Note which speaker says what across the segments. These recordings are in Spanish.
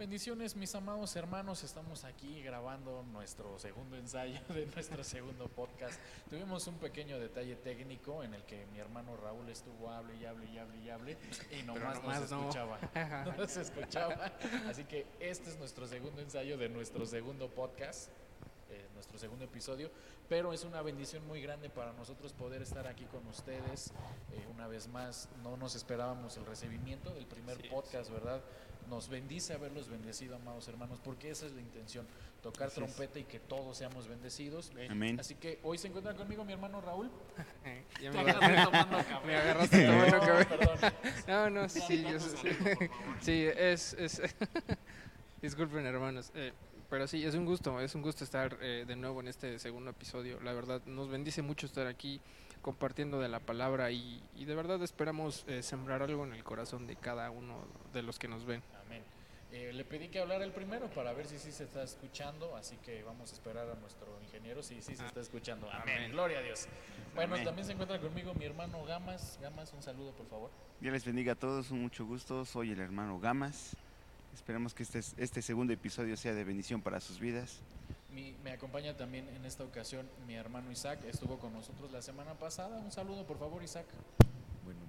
Speaker 1: Bendiciones, mis amados hermanos. Estamos aquí grabando nuestro segundo ensayo de nuestro segundo podcast. Tuvimos un pequeño detalle técnico en el que mi hermano Raúl estuvo hable y hable y hable y hable y nomás, no se escuchaba. No se escuchaba. Así que este es nuestro segundo ensayo de nuestro segundo podcast, eh, nuestro segundo episodio. Pero es una bendición muy grande para nosotros poder estar aquí con ustedes eh, una vez más. No nos esperábamos el recibimiento del primer podcast, ¿verdad? Nos bendice haberlos bendecido, amados hermanos, porque esa es la intención, tocar trompeta y que todos seamos bendecidos. Amén. Así que hoy se encuentra conmigo mi hermano Raúl.
Speaker 2: ya me, me agarraste tomando café. No, no, sí, yo, sí, es, es disculpen hermanos. Eh, pero sí, es un gusto, es un gusto estar eh, de nuevo en este segundo episodio. La verdad, nos bendice mucho estar aquí compartiendo de la palabra y, de verdad esperamos eh, sembrar algo en el corazón de cada uno de los que nos ven.
Speaker 1: Amén. Eh, le pedí que hablara el primero para ver si sí se está escuchando, así que vamos a esperar a nuestro ingeniero si sí, se está escuchando. Amén. Gloria a Dios. Bueno, también se encuentra conmigo mi hermano Gamas. Gamas, un saludo, por favor.
Speaker 3: Dios les bendiga a todos, un mucho gusto. Soy el hermano Gamas. Esperemos que este, este segundo episodio sea de bendición para sus vidas
Speaker 1: me acompaña también en esta ocasión mi hermano Isaac, estuvo con nosotros la semana pasada. Un saludo, por favor, Isaac.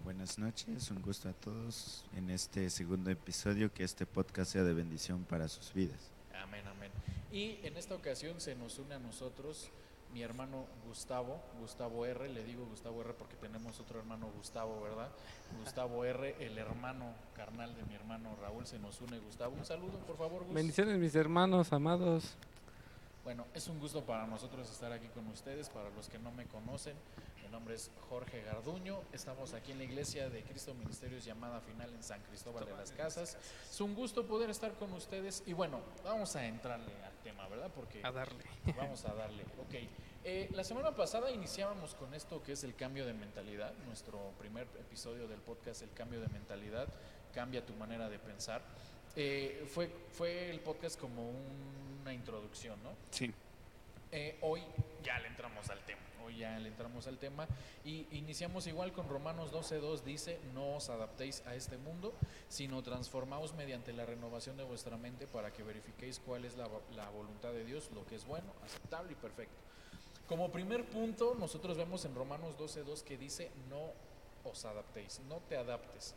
Speaker 4: Buenas noches, un gusto a todos en este segundo episodio, que este podcast sea de bendición para sus vidas.
Speaker 1: Amén, amén. Y en esta ocasión se nos une a nosotros mi hermano Gustavo, Gustavo R, le digo Gustavo R porque tenemos otro hermano Gustavo, ¿verdad? Gustavo R, el hermano carnal de mi hermano Raúl, se nos une Gustavo. Un saludo, por favor, Gustavo.
Speaker 2: Bendiciones, mis hermanos amados.
Speaker 1: Bueno, es un gusto para nosotros estar aquí con ustedes. Para los que no me conocen, nombre es Jorge Garduño. Estamos aquí en la iglesia de Cristo Ministerios llamada final en San Cristóbal de las Casas. Es un gusto poder estar con ustedes. Y bueno, vamos a entrarle al tema, ¿verdad? Porque
Speaker 2: a darle.
Speaker 1: Vamos a darle. Ok. Eh, la semana pasada iniciábamos con esto que es el cambio de mentalidad. Nuestro primer episodio del podcast, el cambio de mentalidad, cambia tu manera de pensar. Eh, fue, fue el podcast como una introducción, ¿no?
Speaker 3: Sí.
Speaker 1: Eh, hoy ya le entramos al tema, ya le entramos al tema y iniciamos igual con Romanos 12.2, dice, no os adaptéis a este mundo, sino transformaos mediante la renovación de vuestra mente para que verifiquéis cuál es la, la voluntad de Dios, lo que es bueno, aceptable y perfecto. Como primer punto, nosotros vemos en Romanos 12.2 que dice, no os adaptéis, no te adaptes.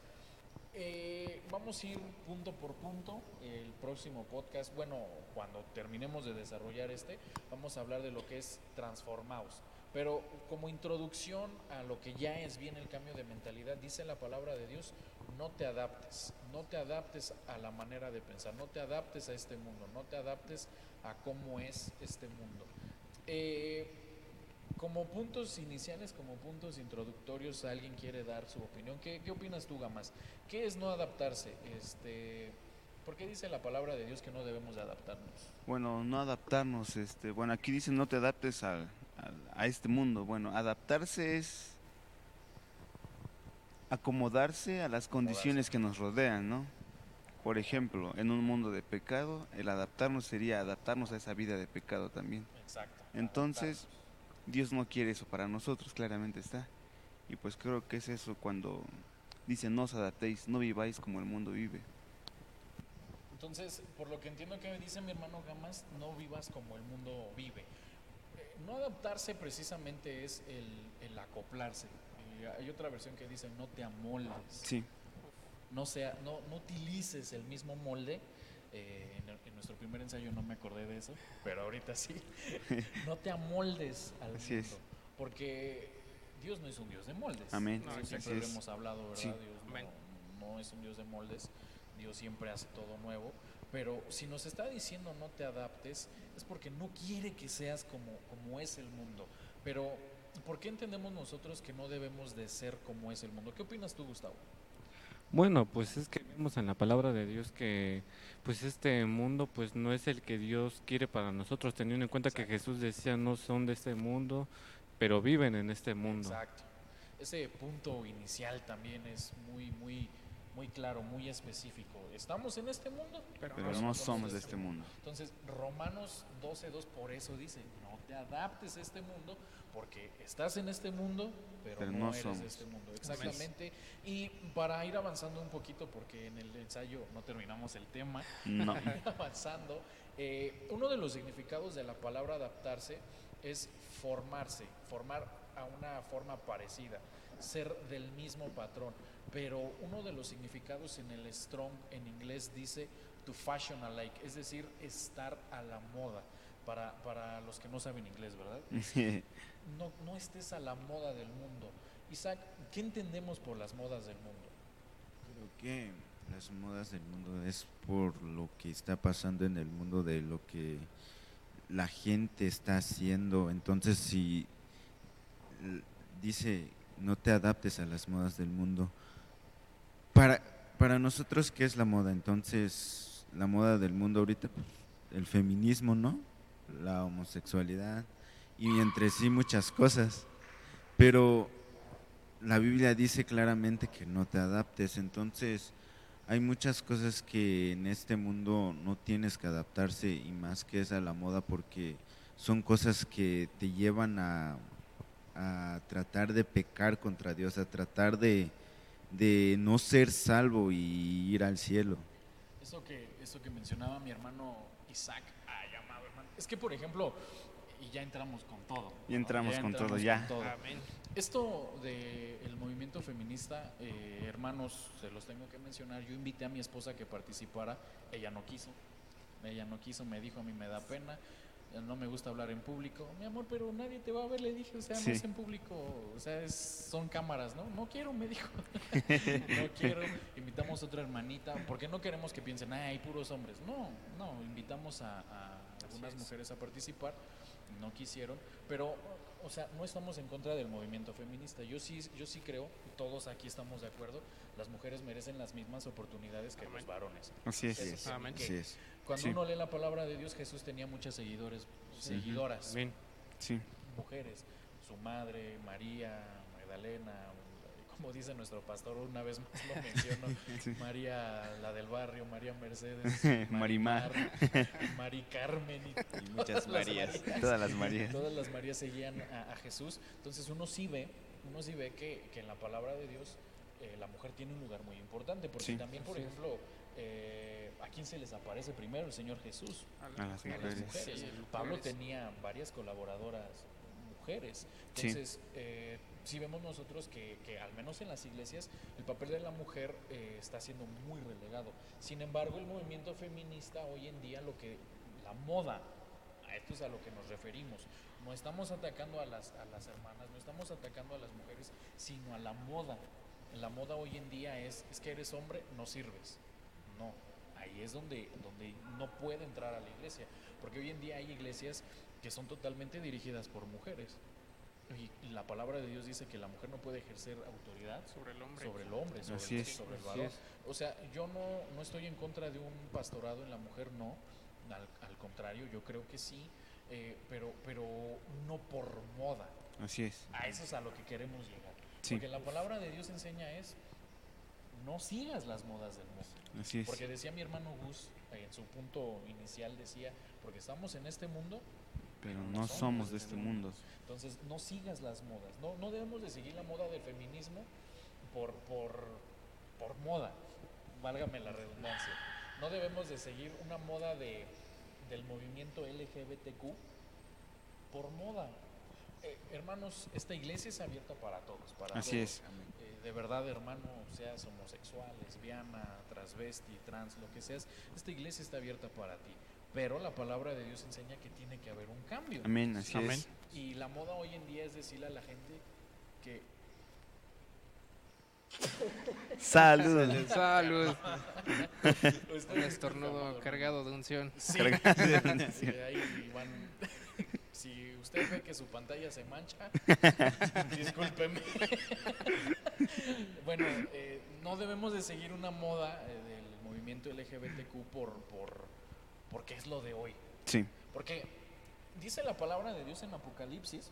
Speaker 1: Eh, vamos a ir punto por punto. El próximo podcast, bueno, cuando terminemos de desarrollar este, vamos a hablar de lo que es transformaos. Pero como introducción a lo que ya es bien el cambio de mentalidad, dice la palabra de Dios, no te adaptes, no te adaptes a la manera de pensar, no te adaptes a este mundo, no te adaptes a cómo es este mundo. Eh, como puntos iniciales, como puntos introductorios, alguien quiere dar su opinión. ¿Qué, opinas tú, Gamas? ¿Qué es no adaptarse? Este, ¿Por qué dice la palabra de Dios que no debemos de adaptarnos?
Speaker 3: Bueno, no adaptarnos, este, bueno, aquí dice no te adaptes a, a este mundo. Bueno, adaptarse es acomodarse a las condiciones que nos rodean, ¿no? Por ejemplo, en un mundo de pecado, el adaptarnos sería adaptarnos a esa vida de pecado también.
Speaker 1: Exacto.
Speaker 3: Entonces, Dios no quiere eso para nosotros, claramente está. Y pues creo que es eso cuando dice no os adaptéis, no viváis como el mundo vive.
Speaker 1: Entonces, por lo que entiendo que me dice mi hermano Gamas, no vivas como el mundo vive. No adaptarse precisamente es el, acoplarse. Eh, hay otra versión que dice no te amoldes.
Speaker 3: Sí.
Speaker 1: No, sea, no, no utilices el mismo molde eh, en, nuestro primer ensayo no me acordé de eso, pero ahorita sí. no te amoldes al mundo. Porque Dios no es un Dios de moldes.
Speaker 3: Amén.
Speaker 1: siempre lo hemos hablado, ¿verdad? Dios no, es un Dios de moldes. Dios siempre hace todo nuevo. Pero si nos está diciendo no te adaptes, es porque no quiere que seas como, como es el mundo. Pero, ¿por qué entendemos nosotros que no debemos de ser como es el mundo? ¿Qué opinas tú, Gustavo?
Speaker 2: Bueno, pues es que vemos en la palabra de Dios que pues este mundo pues no es el que Dios quiere para nosotros, teniendo en cuenta que Jesús decía no son de este mundo, pero viven en este mundo.
Speaker 1: Exacto. Ese punto inicial también es muy muy muy claro, muy específico. Estamos en este mundo,
Speaker 3: pero, no, somos de este mundo, pero, no somos de este mundo.
Speaker 1: Entonces, Romanos 12.2 por eso dice, no te adaptes a este mundo, porque estás en este mundo, pero, no, eres somos. de este mundo. Exactamente. Y para ir avanzando un poquito, porque en el ensayo no terminamos el tema,
Speaker 3: no.
Speaker 1: avanzando, eh, uno de los significados de la palabra adaptarse es formarse, formar a una forma parecida, ser del mismo patrón. Pero uno de los significados en el strong en inglés dice to fashion alike, es decir, estar a la moda. Para, para los que no saben inglés, ¿verdad? no, no estés a la moda del mundo. Isaac, ¿qué entendemos por las modas del mundo?
Speaker 4: Creo que las modas del mundo es por lo que está pasando en el mundo, de lo que la gente está haciendo. Entonces, si dice no te adaptes a las modas del mundo, para, para nosotros, ¿qué es la moda? Entonces, la moda del mundo ahorita, el feminismo, ¿no? La homosexualidad y entre sí muchas cosas. Pero la Biblia dice claramente que no te adaptes, entonces hay muchas cosas que en este mundo no tienes que adaptarse y más que es a la moda porque son cosas que te llevan a tratar de pecar contra Dios, a tratar de, de, no ser salvo y ir al cielo.
Speaker 1: Eso que, eso que mencionaba mi hermano Isaac, ah, llamado hermano, es que por ejemplo, y ya entramos con todo.
Speaker 3: Y entramos, con, todo, ya.
Speaker 1: Esto del movimiento feminista, eh, hermanos, se los tengo que mencionar. Yo invité a mi esposa que participara, ella no quiso. Ella no quiso, me dijo, a mí me da pena, no me gusta hablar en público. Mi amor, pero nadie te va a ver, le dije, o sea, no es en público, o sea, son cámaras, ¿no? No quiero, me dijo. no quiero. Invitamos a otra hermanita, porque no queremos que piensen, ah, hay puros hombres. No, no, invitamos a, a algunas mujeres a participar no quisieron, pero o sea, no estamos en contra del movimiento feminista. Yo sí, yo sí creo, todos aquí estamos de acuerdo, las mujeres merecen las mismas oportunidades que los varones.
Speaker 3: Así es.
Speaker 1: Cuando uno lee la palabra de Dios, Jesús tenía muchas seguidores, seguidoras,
Speaker 3: sí.
Speaker 1: mujeres, su madre, María, Magdalena, como dice nuestro pastor, una vez más lo menciono, María, la del barrio, María Mercedes,
Speaker 3: Marimar,
Speaker 1: Mari Carmen
Speaker 3: y, muchas Marías, todas las Marías.
Speaker 1: Todas las Marías seguían a, Jesús. Entonces uno sí ve, uno sí ve que, que en la palabra de Dios eh, la mujer tiene un lugar muy importante, porque también, por ejemplo, eh, ¿a quién se les aparece primero? El Señor Jesús.
Speaker 3: A las, mujeres.
Speaker 1: Pablo tenía varias colaboradoras mujeres. Entonces, eh, si vemos nosotros que, al menos en las iglesias el papel de la mujer eh, está siendo muy relegado. Sin embargo, el movimiento feminista hoy en día, lo que la moda, esto es a lo que nos referimos. No estamos atacando a las, a las hermanas, no estamos atacando a las mujeres, sino a la moda. La moda hoy en día es, es que eres hombre, no sirves. No, ahí es donde, donde no puede entrar a la iglesia. Porque hoy en día hay iglesias que son totalmente dirigidas por mujeres. Y la palabra de Dios dice que la mujer no puede ejercer autoridad
Speaker 2: sobre el hombre,
Speaker 1: sobre el, hombre, sobre, el, sobre el varón. O sea, yo no, no estoy en contra de un pastorado en la mujer, no. Al, contrario, yo creo que sí, eh, pero, pero no por moda.
Speaker 3: Así es.
Speaker 1: A eso es a lo que queremos llegar. Porque la palabra de Dios enseña es, no sigas las modas del mundo.
Speaker 3: Así es.
Speaker 1: Porque decía mi hermano Gus, en su punto inicial decía, porque estamos en este mundo,
Speaker 3: pero no, somos de este mundo.
Speaker 1: Entonces, no sigas las modas. No, no debemos de seguir la moda del feminismo por, por, por moda, válgame la redundancia. No debemos de seguir una moda de, del movimiento LGBTQ por moda. Eh, hermanos, esta iglesia es abierta para todos, para
Speaker 3: Así es.
Speaker 1: Eh, de verdad, hermano, seas homosexual, lesbiana, transvesti, trans, lo que seas, esta iglesia está abierta para ti. Pero la palabra de Dios enseña que tiene que haber un cambio.
Speaker 3: Amén, así es.
Speaker 1: Y la moda hoy en día es decirle a la gente que
Speaker 3: Salud.
Speaker 2: Salud. Un estornudo cargado de unción.
Speaker 1: Sí. ahí van. Si usted ve que su pantalla se mancha, discúlpeme. bueno, eh, no debemos de seguir una moda eh, del movimiento LGBTQ por, por porque es lo de hoy.
Speaker 3: Sí.
Speaker 1: Porque dice la palabra de Dios en Apocalipsis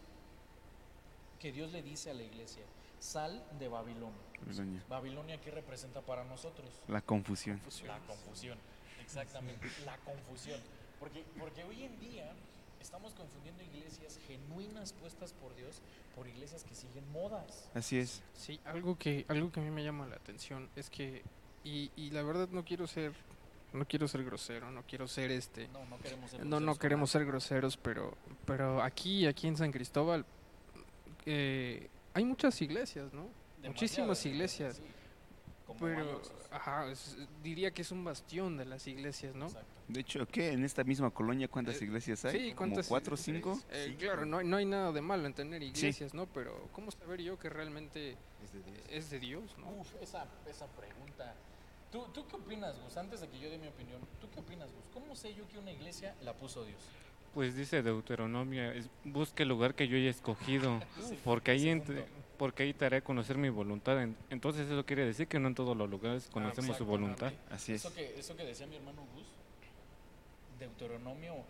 Speaker 1: que Dios le dice a la iglesia, sal de Babilonia.
Speaker 3: Babilonia.
Speaker 1: Babilonia, ¿qué representa para nosotros?
Speaker 3: La confusión.
Speaker 1: La confusión, exactamente, la confusión. Porque, porque hoy en día estamos confundiendo iglesias genuinas puestas por Dios por iglesias que siguen modas.
Speaker 3: Así es.
Speaker 2: Sí, algo que, algo que a mí me llama la atención es que, y, y la verdad no quiero ser, no quiero ser grosero, no quiero ser este,
Speaker 1: No, no queremos ser
Speaker 2: no, no queremos ser groseros, pero, pero aquí, aquí en San Cristóbal, eh, hay muchas iglesias, ¿no? Muchísimas iglesias.
Speaker 1: sí.
Speaker 2: Pero, ajá, es- diría que es un bastión de las iglesias, ¿no?
Speaker 1: exacto.
Speaker 3: De hecho, ¿qué? En esta misma colonia, ¿cuántas
Speaker 2: Eh,
Speaker 3: iglesias hay?
Speaker 2: Sí,
Speaker 3: ¿Como
Speaker 2: ¿cuántas?
Speaker 3: cuatro o cinco?
Speaker 2: Eh, claro, no, hay- no hay nada de malo en tener iglesias, ¿no? Pero ¿cómo saber yo que realmente es de Dios, no?
Speaker 1: Uf, esa, esa pregunta. ¿Tú, ¿Tú qué opinas, Gus? Antes de que yo dé mi opinión, ¿tú qué opinas, Gus? ¿Cómo sé yo que una iglesia la puso Dios?
Speaker 5: Pues dice Deuteronomio, es- busque el lugar que yo haya escogido, porque ahí,
Speaker 1: ese
Speaker 5: ent-
Speaker 1: punto.
Speaker 5: porque ahí te haré conocer mi voluntad. En- Entonces eso quiere decir que no en todos los lugares conocemos su voluntad.
Speaker 3: Así es.
Speaker 1: Eso que, eso que decía mi hermano Gus, Deuteronomio,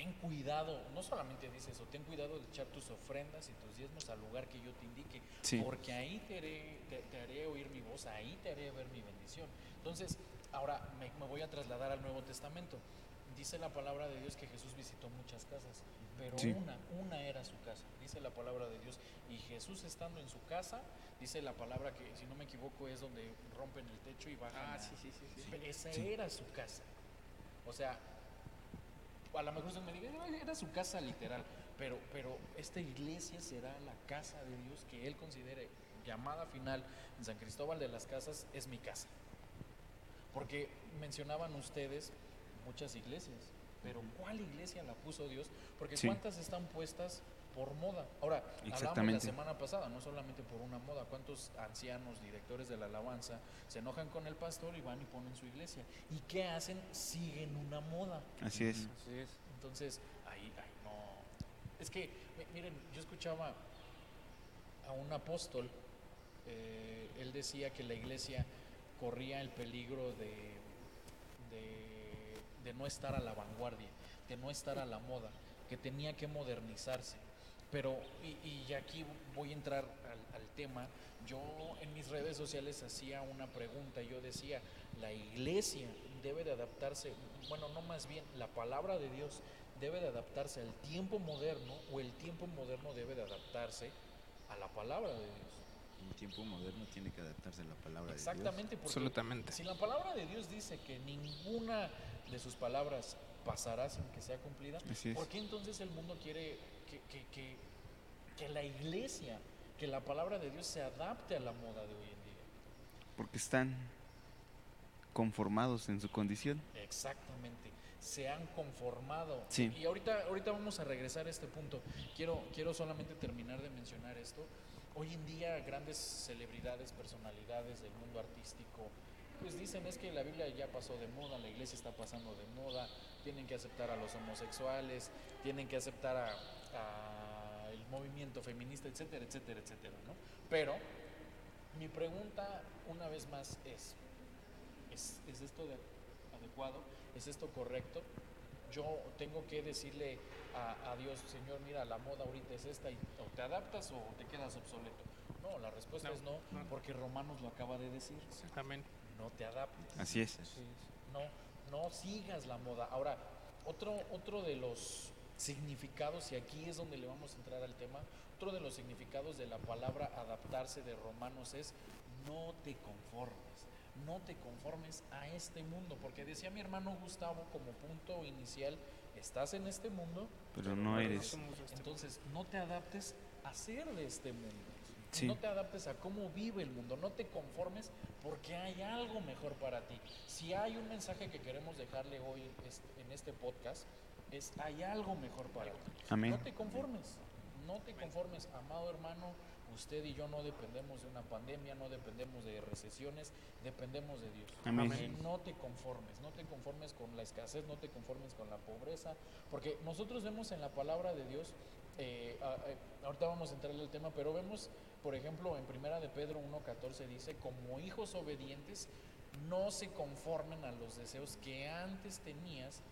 Speaker 1: ten cuidado, no solamente dice eso, ten cuidado de echar tus ofrendas y tus diezmos al lugar que yo te indique,
Speaker 3: Sí.
Speaker 1: porque ahí te haré, te, te haré oír mi voz, ahí te haré ver mi bendición. Entonces, ahora me, me voy a trasladar al Nuevo Testamento. Dice la palabra de Dios que Jesús visitó muchas casas, pero
Speaker 3: Sí.
Speaker 1: una, una era su casa, dice la palabra de Dios. Y Jesús estando en su casa, dice la palabra que, si no me equivoco, es donde rompen el techo y bajan.
Speaker 2: Ah,
Speaker 1: a-
Speaker 2: sí, sí, sí,
Speaker 1: Esa
Speaker 3: Sí.
Speaker 1: era su casa. O sea, a lo mejor usted me diga, "No, era su casa literal, pero, pero esta iglesia será la casa de Dios que él considere llamada final en San Cristóbal de las Casas, es mi casa. Porque mencionaban ustedes muchas iglesias, pero ¿cuál iglesia la puso Dios? Porque
Speaker 3: Sí.
Speaker 1: ¿cuántas están puestas por moda? Ahora, hablamos la semana pasada, no solamente por una moda, ¿cuántos ancianos, directores de la alabanza se enojan con el pastor y van y ponen su iglesia? ¿Y qué hacen? Siguen una moda.
Speaker 3: Así es.
Speaker 5: Así es.
Speaker 1: Entonces, ahí, ahí no. Es que, mi- miren, yo escuchaba a un apóstol, eh, él decía que la iglesia corría el peligro de, de, de no estar a la vanguardia, de no estar a la moda, que tenía que modernizarse. Pero, y, y aquí voy a entrar al, al tema, yo en mis redes sociales hacía una pregunta, yo decía, la iglesia debe de adaptarse, bueno, no más bien, la palabra de Dios debe de adaptarse al tiempo moderno o el tiempo moderno debe de adaptarse a la palabra de Dios.
Speaker 4: El tiempo moderno tiene que adaptarse a la palabra de Dios.
Speaker 1: Exactamente, porque
Speaker 2: Absolutamente.
Speaker 1: si la palabra de Dios dice que ninguna de sus palabras pasará sin que sea cumplida. ¿por qué entonces el mundo quiere que, que- que- que la iglesia, que la palabra de Dios se adapte a la moda de hoy en día?
Speaker 3: Porque están conformados en su condición.
Speaker 1: Exactamente, se han conformado.
Speaker 3: Sí.
Speaker 1: Y ahorita, ahorita vamos a regresar a este punto. Quiero, quiero solamente terminar de mencionar esto. Hoy en día grandes celebridades, personalidades del mundo artístico, pues dicen es que la Biblia ya pasó de moda, la iglesia está pasando de moda, tienen que aceptar a los homosexuales, tienen que aceptar a, a el movimiento feminista, etcétera, etcétera, etcétera, ¿no? Pero mi pregunta una vez más es, ¿es, es esto de- adecuado? ¿Es esto correcto? Yo tengo que decirle a, a Dios, Señor, mira, la moda ahorita es esta, y, o te adaptas o te quedas obsoleto. No, la respuesta
Speaker 2: No,
Speaker 1: es no,
Speaker 2: no.
Speaker 1: porque Romanos lo acaba de decir.
Speaker 2: Amén.
Speaker 1: No te adaptes.
Speaker 3: Así es.
Speaker 1: No, no sigas la moda. Ahora, otro, otro de los significados, y aquí es donde le vamos a entrar al tema, otro de los significados de la palabra adaptarse de Romanos es no te conformes, no te conformes a este mundo, porque decía mi hermano Gustavo como punto inicial, estás en este mundo,
Speaker 3: Pero no eres.
Speaker 2: este
Speaker 1: entonces no te adaptes a ser de este mundo.
Speaker 3: Sí.
Speaker 1: No te adaptes a cómo vive el mundo, no te conformes porque hay algo mejor para ti. Si hay un mensaje que queremos dejarle hoy es- en este podcast, es hay algo mejor para ti.
Speaker 3: Amén.
Speaker 1: No te conformes, no te conformes, amado hermano. Usted y yo no dependemos de una pandemia, no dependemos de recesiones, dependemos de Dios.
Speaker 3: Amén.
Speaker 1: No te conformes, no te conformes con la escasez, no te conformes con la pobreza, porque nosotros vemos en la palabra de Dios, eh, a- ahorita vamos a entrarle al tema, pero vemos, por ejemplo, en Primera de Pedro 1.14 dice, como hijos obedientes, no se conformen a los deseos que antes tenías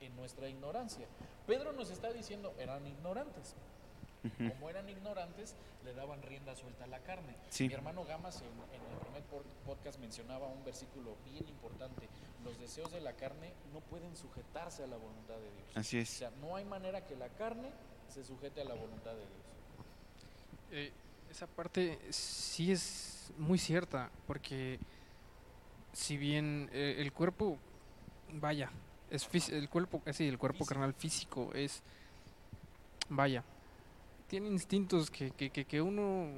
Speaker 1: en nuestra ignorancia. Pedro nos está diciendo, eran ignorantes, Como eran ignorantes, le daban rienda suelta a la carne.
Speaker 3: Sí.
Speaker 1: Mi hermano Gamas en, en el primer podcast mencionaba un versículo bien importante. Los deseos de la carne no pueden sujetarse a la voluntad de Dios.
Speaker 3: Así
Speaker 1: O
Speaker 3: es.
Speaker 1: sea, no hay manera que la carne se sujete a la voluntad de Dios.
Speaker 2: Eh, esa parte sí es muy cierta, porque si bien eh, el cuerpo, vaya, es el cuerpo, eh, sí, el cuerpo
Speaker 1: Físico.
Speaker 2: carnal físico es, vaya, tiene instintos que, que, que, que uno,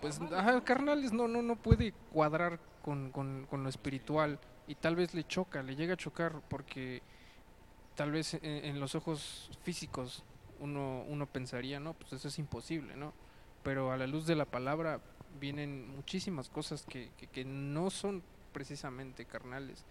Speaker 2: pues, ajá, carnales no, no, no puede cuadrar con, con, con lo espiritual y tal vez le choca, le llega a chocar porque tal vez en, en los ojos físicos uno, uno pensaría, no, pues eso es imposible, ¿no? Pero a la luz de la palabra vienen muchísimas cosas que, que, que no son precisamente carnales,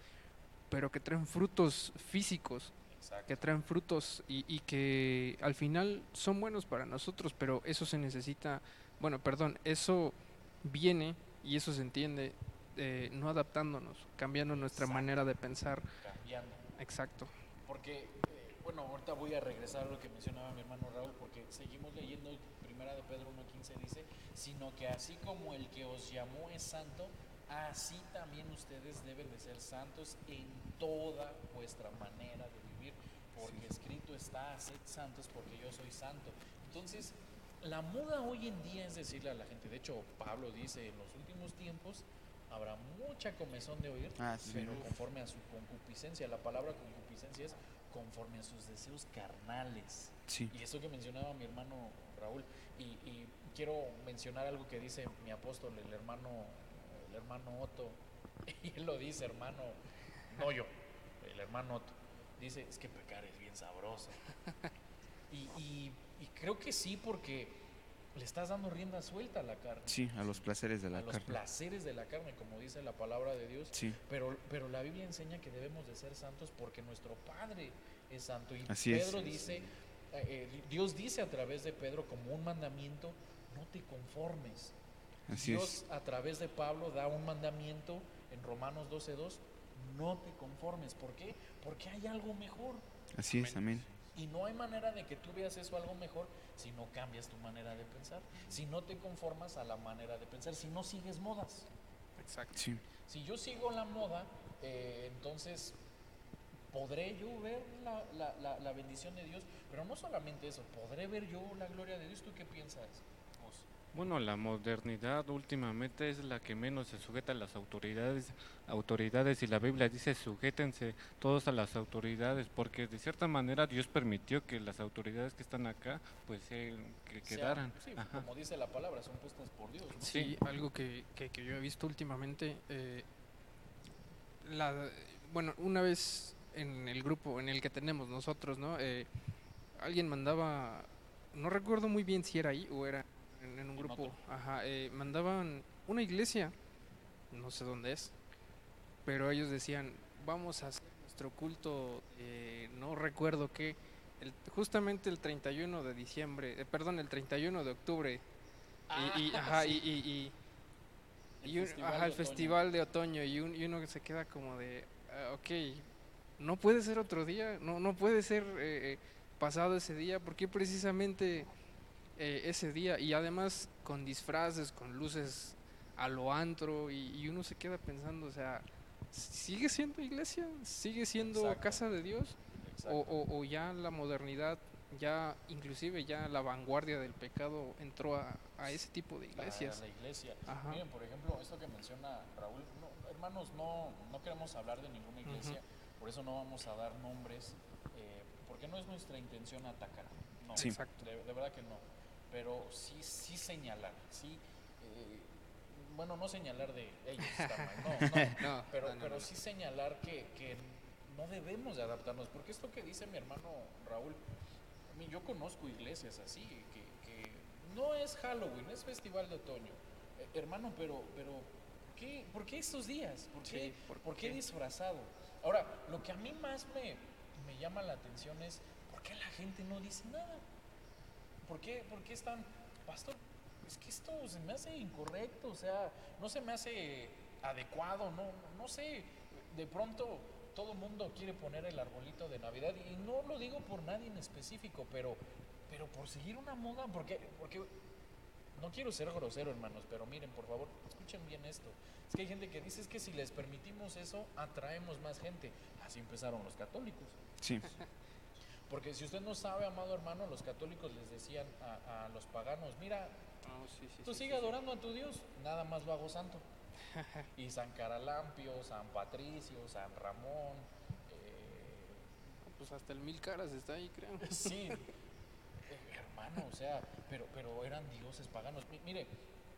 Speaker 2: pero que traen frutos físicos,
Speaker 1: Exacto.
Speaker 2: que traen frutos y, y que al final son buenos para nosotros, pero eso se necesita, bueno, perdón, eso viene y eso se entiende eh, no adaptándonos, cambiando nuestra
Speaker 1: Exacto.
Speaker 2: manera de pensar.
Speaker 1: Cambiando.
Speaker 2: Exacto.
Speaker 1: Porque, eh, bueno, ahorita voy a regresar a lo que mencionaba mi hermano Raúl, porque seguimos leyendo Primera de Pedro 1.15 dice, sino que así como el que os llamó es santo, así también ustedes deben de ser santos en toda vuestra manera de vivir, porque escrito está, sed santos porque yo soy santo. Entonces, la moda hoy en día es decirle a la gente, de hecho Pablo dice, en los últimos tiempos habrá mucha comezón de oír,
Speaker 3: Ah, sí.
Speaker 1: pero conforme a su concupiscencia. La palabra concupiscencia es conforme a sus deseos carnales.
Speaker 3: Sí.
Speaker 1: Y eso que mencionaba mi hermano Raúl. Y, y quiero mencionar algo que dice mi apóstol, el hermano, el hermano Otto. Y él lo dice, hermano, no yo, el hermano Otto. Dice, es que pecar es bien sabroso. Y, y- y creo que sí, porque le estás dando rienda suelta a la carne.
Speaker 3: Sí, a los placeres de la
Speaker 1: a los
Speaker 3: carne.
Speaker 1: placeres de la carne, como dice la palabra de Dios.
Speaker 3: Sí,
Speaker 1: Pero, pero la Biblia enseña que debemos de ser santos porque nuestro Padre es santo. Y
Speaker 3: Así es.
Speaker 1: Pedro dice, eh, eh, Dios dice a través de Pedro como un mandamiento, no te conformes.
Speaker 3: Así
Speaker 1: Dios
Speaker 3: es.
Speaker 1: a través de Pablo da un mandamiento en Romanos 12.2, no te conformes. ¿Por qué? Porque hay algo mejor.
Speaker 3: Así es, amén.
Speaker 1: Y no hay manera de que tú veas eso algo mejor si no cambias tu manera de pensar, si no te conformas a la manera de pensar, si no sigues modas.
Speaker 2: Exacto.
Speaker 3: Sí,
Speaker 1: Si yo sigo la moda, eh, entonces podré yo ver la, la- la- la bendición de Dios, pero no solamente eso, podré ver yo la gloria de Dios. ¿Tú qué piensas?
Speaker 5: Bueno, la modernidad últimamente es la que menos se sujeta a las autoridades, autoridades y la Biblia dice sujétense todos a las autoridades, porque de cierta manera Dios permitió que las autoridades que están acá, pues eh, que quedaran.
Speaker 1: sí,
Speaker 5: Ajá.
Speaker 1: como dice la palabra, son puestas por Dios. ¿no?
Speaker 2: Sí, algo que, que, que yo he visto últimamente. eh, la, bueno, una vez en el grupo en el que tenemos nosotros, ¿no? Eh, alguien mandaba, no recuerdo muy bien si era ahí o era en, en un grupo,
Speaker 1: otro.
Speaker 2: ajá, eh, mandaban una iglesia, no sé dónde es, pero ellos decían, vamos a hacer nuestro culto, eh, no recuerdo qué, el- justamente el 31 de diciembre, eh, perdón, el 31 de octubre, y, y-
Speaker 1: Ah,
Speaker 2: ajá,
Speaker 1: sí.
Speaker 2: y, y- y- un-
Speaker 1: festival
Speaker 2: ajá, el
Speaker 1: otoño.
Speaker 2: festival de otoño y, un- y uno que se queda como de, ah, ok, no puede ser otro día, no, no puede ser eh, eh, pasado ese día, porque precisamente eh, ese día y además con disfraces, con luces a lo antro y, y uno se queda pensando, o sea, ¿sigue siendo iglesia? ¿Sigue siendo
Speaker 1: Exacto.
Speaker 2: casa de Dios? O, o- o ya la modernidad, ya inclusive ya la vanguardia del pecado entró a, a ese tipo de iglesias.
Speaker 1: la iglesia.
Speaker 2: Ajá.
Speaker 1: Miren, por ejemplo, esto que menciona Raúl, no, hermanos, no, no queremos hablar de ninguna iglesia, por eso no vamos a dar nombres, eh, porque no es nuestra intención atacar. No,
Speaker 3: Sí.
Speaker 2: Exacto.
Speaker 1: de, de verdad que no. Pero sí, sí señalar, sí. eh, bueno, no señalar de ellos, está mal, no, no,
Speaker 2: No,
Speaker 1: pero, pero sí señalar que, que no debemos de adaptarnos, porque esto que dice mi hermano Raúl, a mí, yo conozco iglesias así, que, que no es Halloween, es festival de otoño. Eh, hermano, pero, pero ¿por, qué, por qué estos días? ¿Por qué,
Speaker 2: Sí, ¿por
Speaker 1: por qué
Speaker 2: qué?
Speaker 1: disfrazado? Ahora, lo que a mí más me, me llama la atención es, ¿por qué la gente no dice nada? ¿Por qué, por qué están, pastor? Es que esto se me hace incorrecto, o sea, no se me hace adecuado, no, no sé, de pronto todo mundo quiere poner el arbolito de Navidad y no lo digo por nadie en específico, pero pero por seguir una moda, porque, porque no quiero ser grosero, hermanos, pero miren, por favor, escuchen bien esto. Es que hay gente que dice es que si les permitimos eso, atraemos más gente. Así empezaron los católicos.
Speaker 3: Sí.
Speaker 1: Porque si usted no sabe, amado hermano, los católicos les decían a, a los paganos, mira,
Speaker 2: Oh, sí, sí,
Speaker 1: tú
Speaker 2: sí,
Speaker 1: sigue adorando a tu Dios, nada más lo hago santo. y San Caralampio, San Patricio, San Ramón, eh,
Speaker 2: Pues hasta el mil caras está ahí, creo.
Speaker 1: Sí, eh, hermano, o sea, pero, pero eran dioses paganos. Mi- Mire,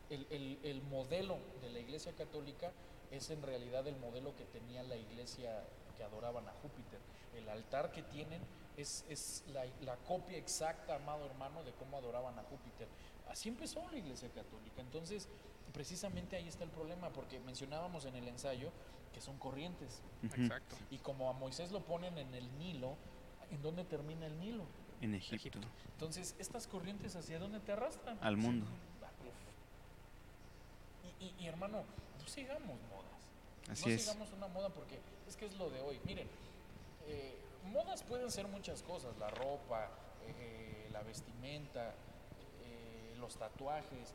Speaker 1: el, el- el modelo de la iglesia católica es en realidad el modelo que tenía la iglesia que adoraban a Júpiter. El altar que tienen es, es la, la copia exacta, amado hermano, de cómo adoraban a Júpiter. Así empezó la iglesia católica. Entonces, precisamente ahí está el problema, porque mencionábamos en el ensayo que son corrientes.
Speaker 2: Exacto.
Speaker 1: Y como a Moisés lo ponen en el Nilo, ¿en dónde termina el Nilo?
Speaker 3: En Egipto.
Speaker 1: Entonces, estas corrientes hacia dónde te arrastran?
Speaker 3: Al mundo.
Speaker 1: Ah. Y, y- y, hermano, no sigamos modas.
Speaker 3: Así
Speaker 1: no
Speaker 3: es.
Speaker 1: sigamos una moda porque es que es lo de hoy. Miren, eh, modas pueden ser muchas cosas, la ropa, eh, la vestimenta, eh, los tatuajes.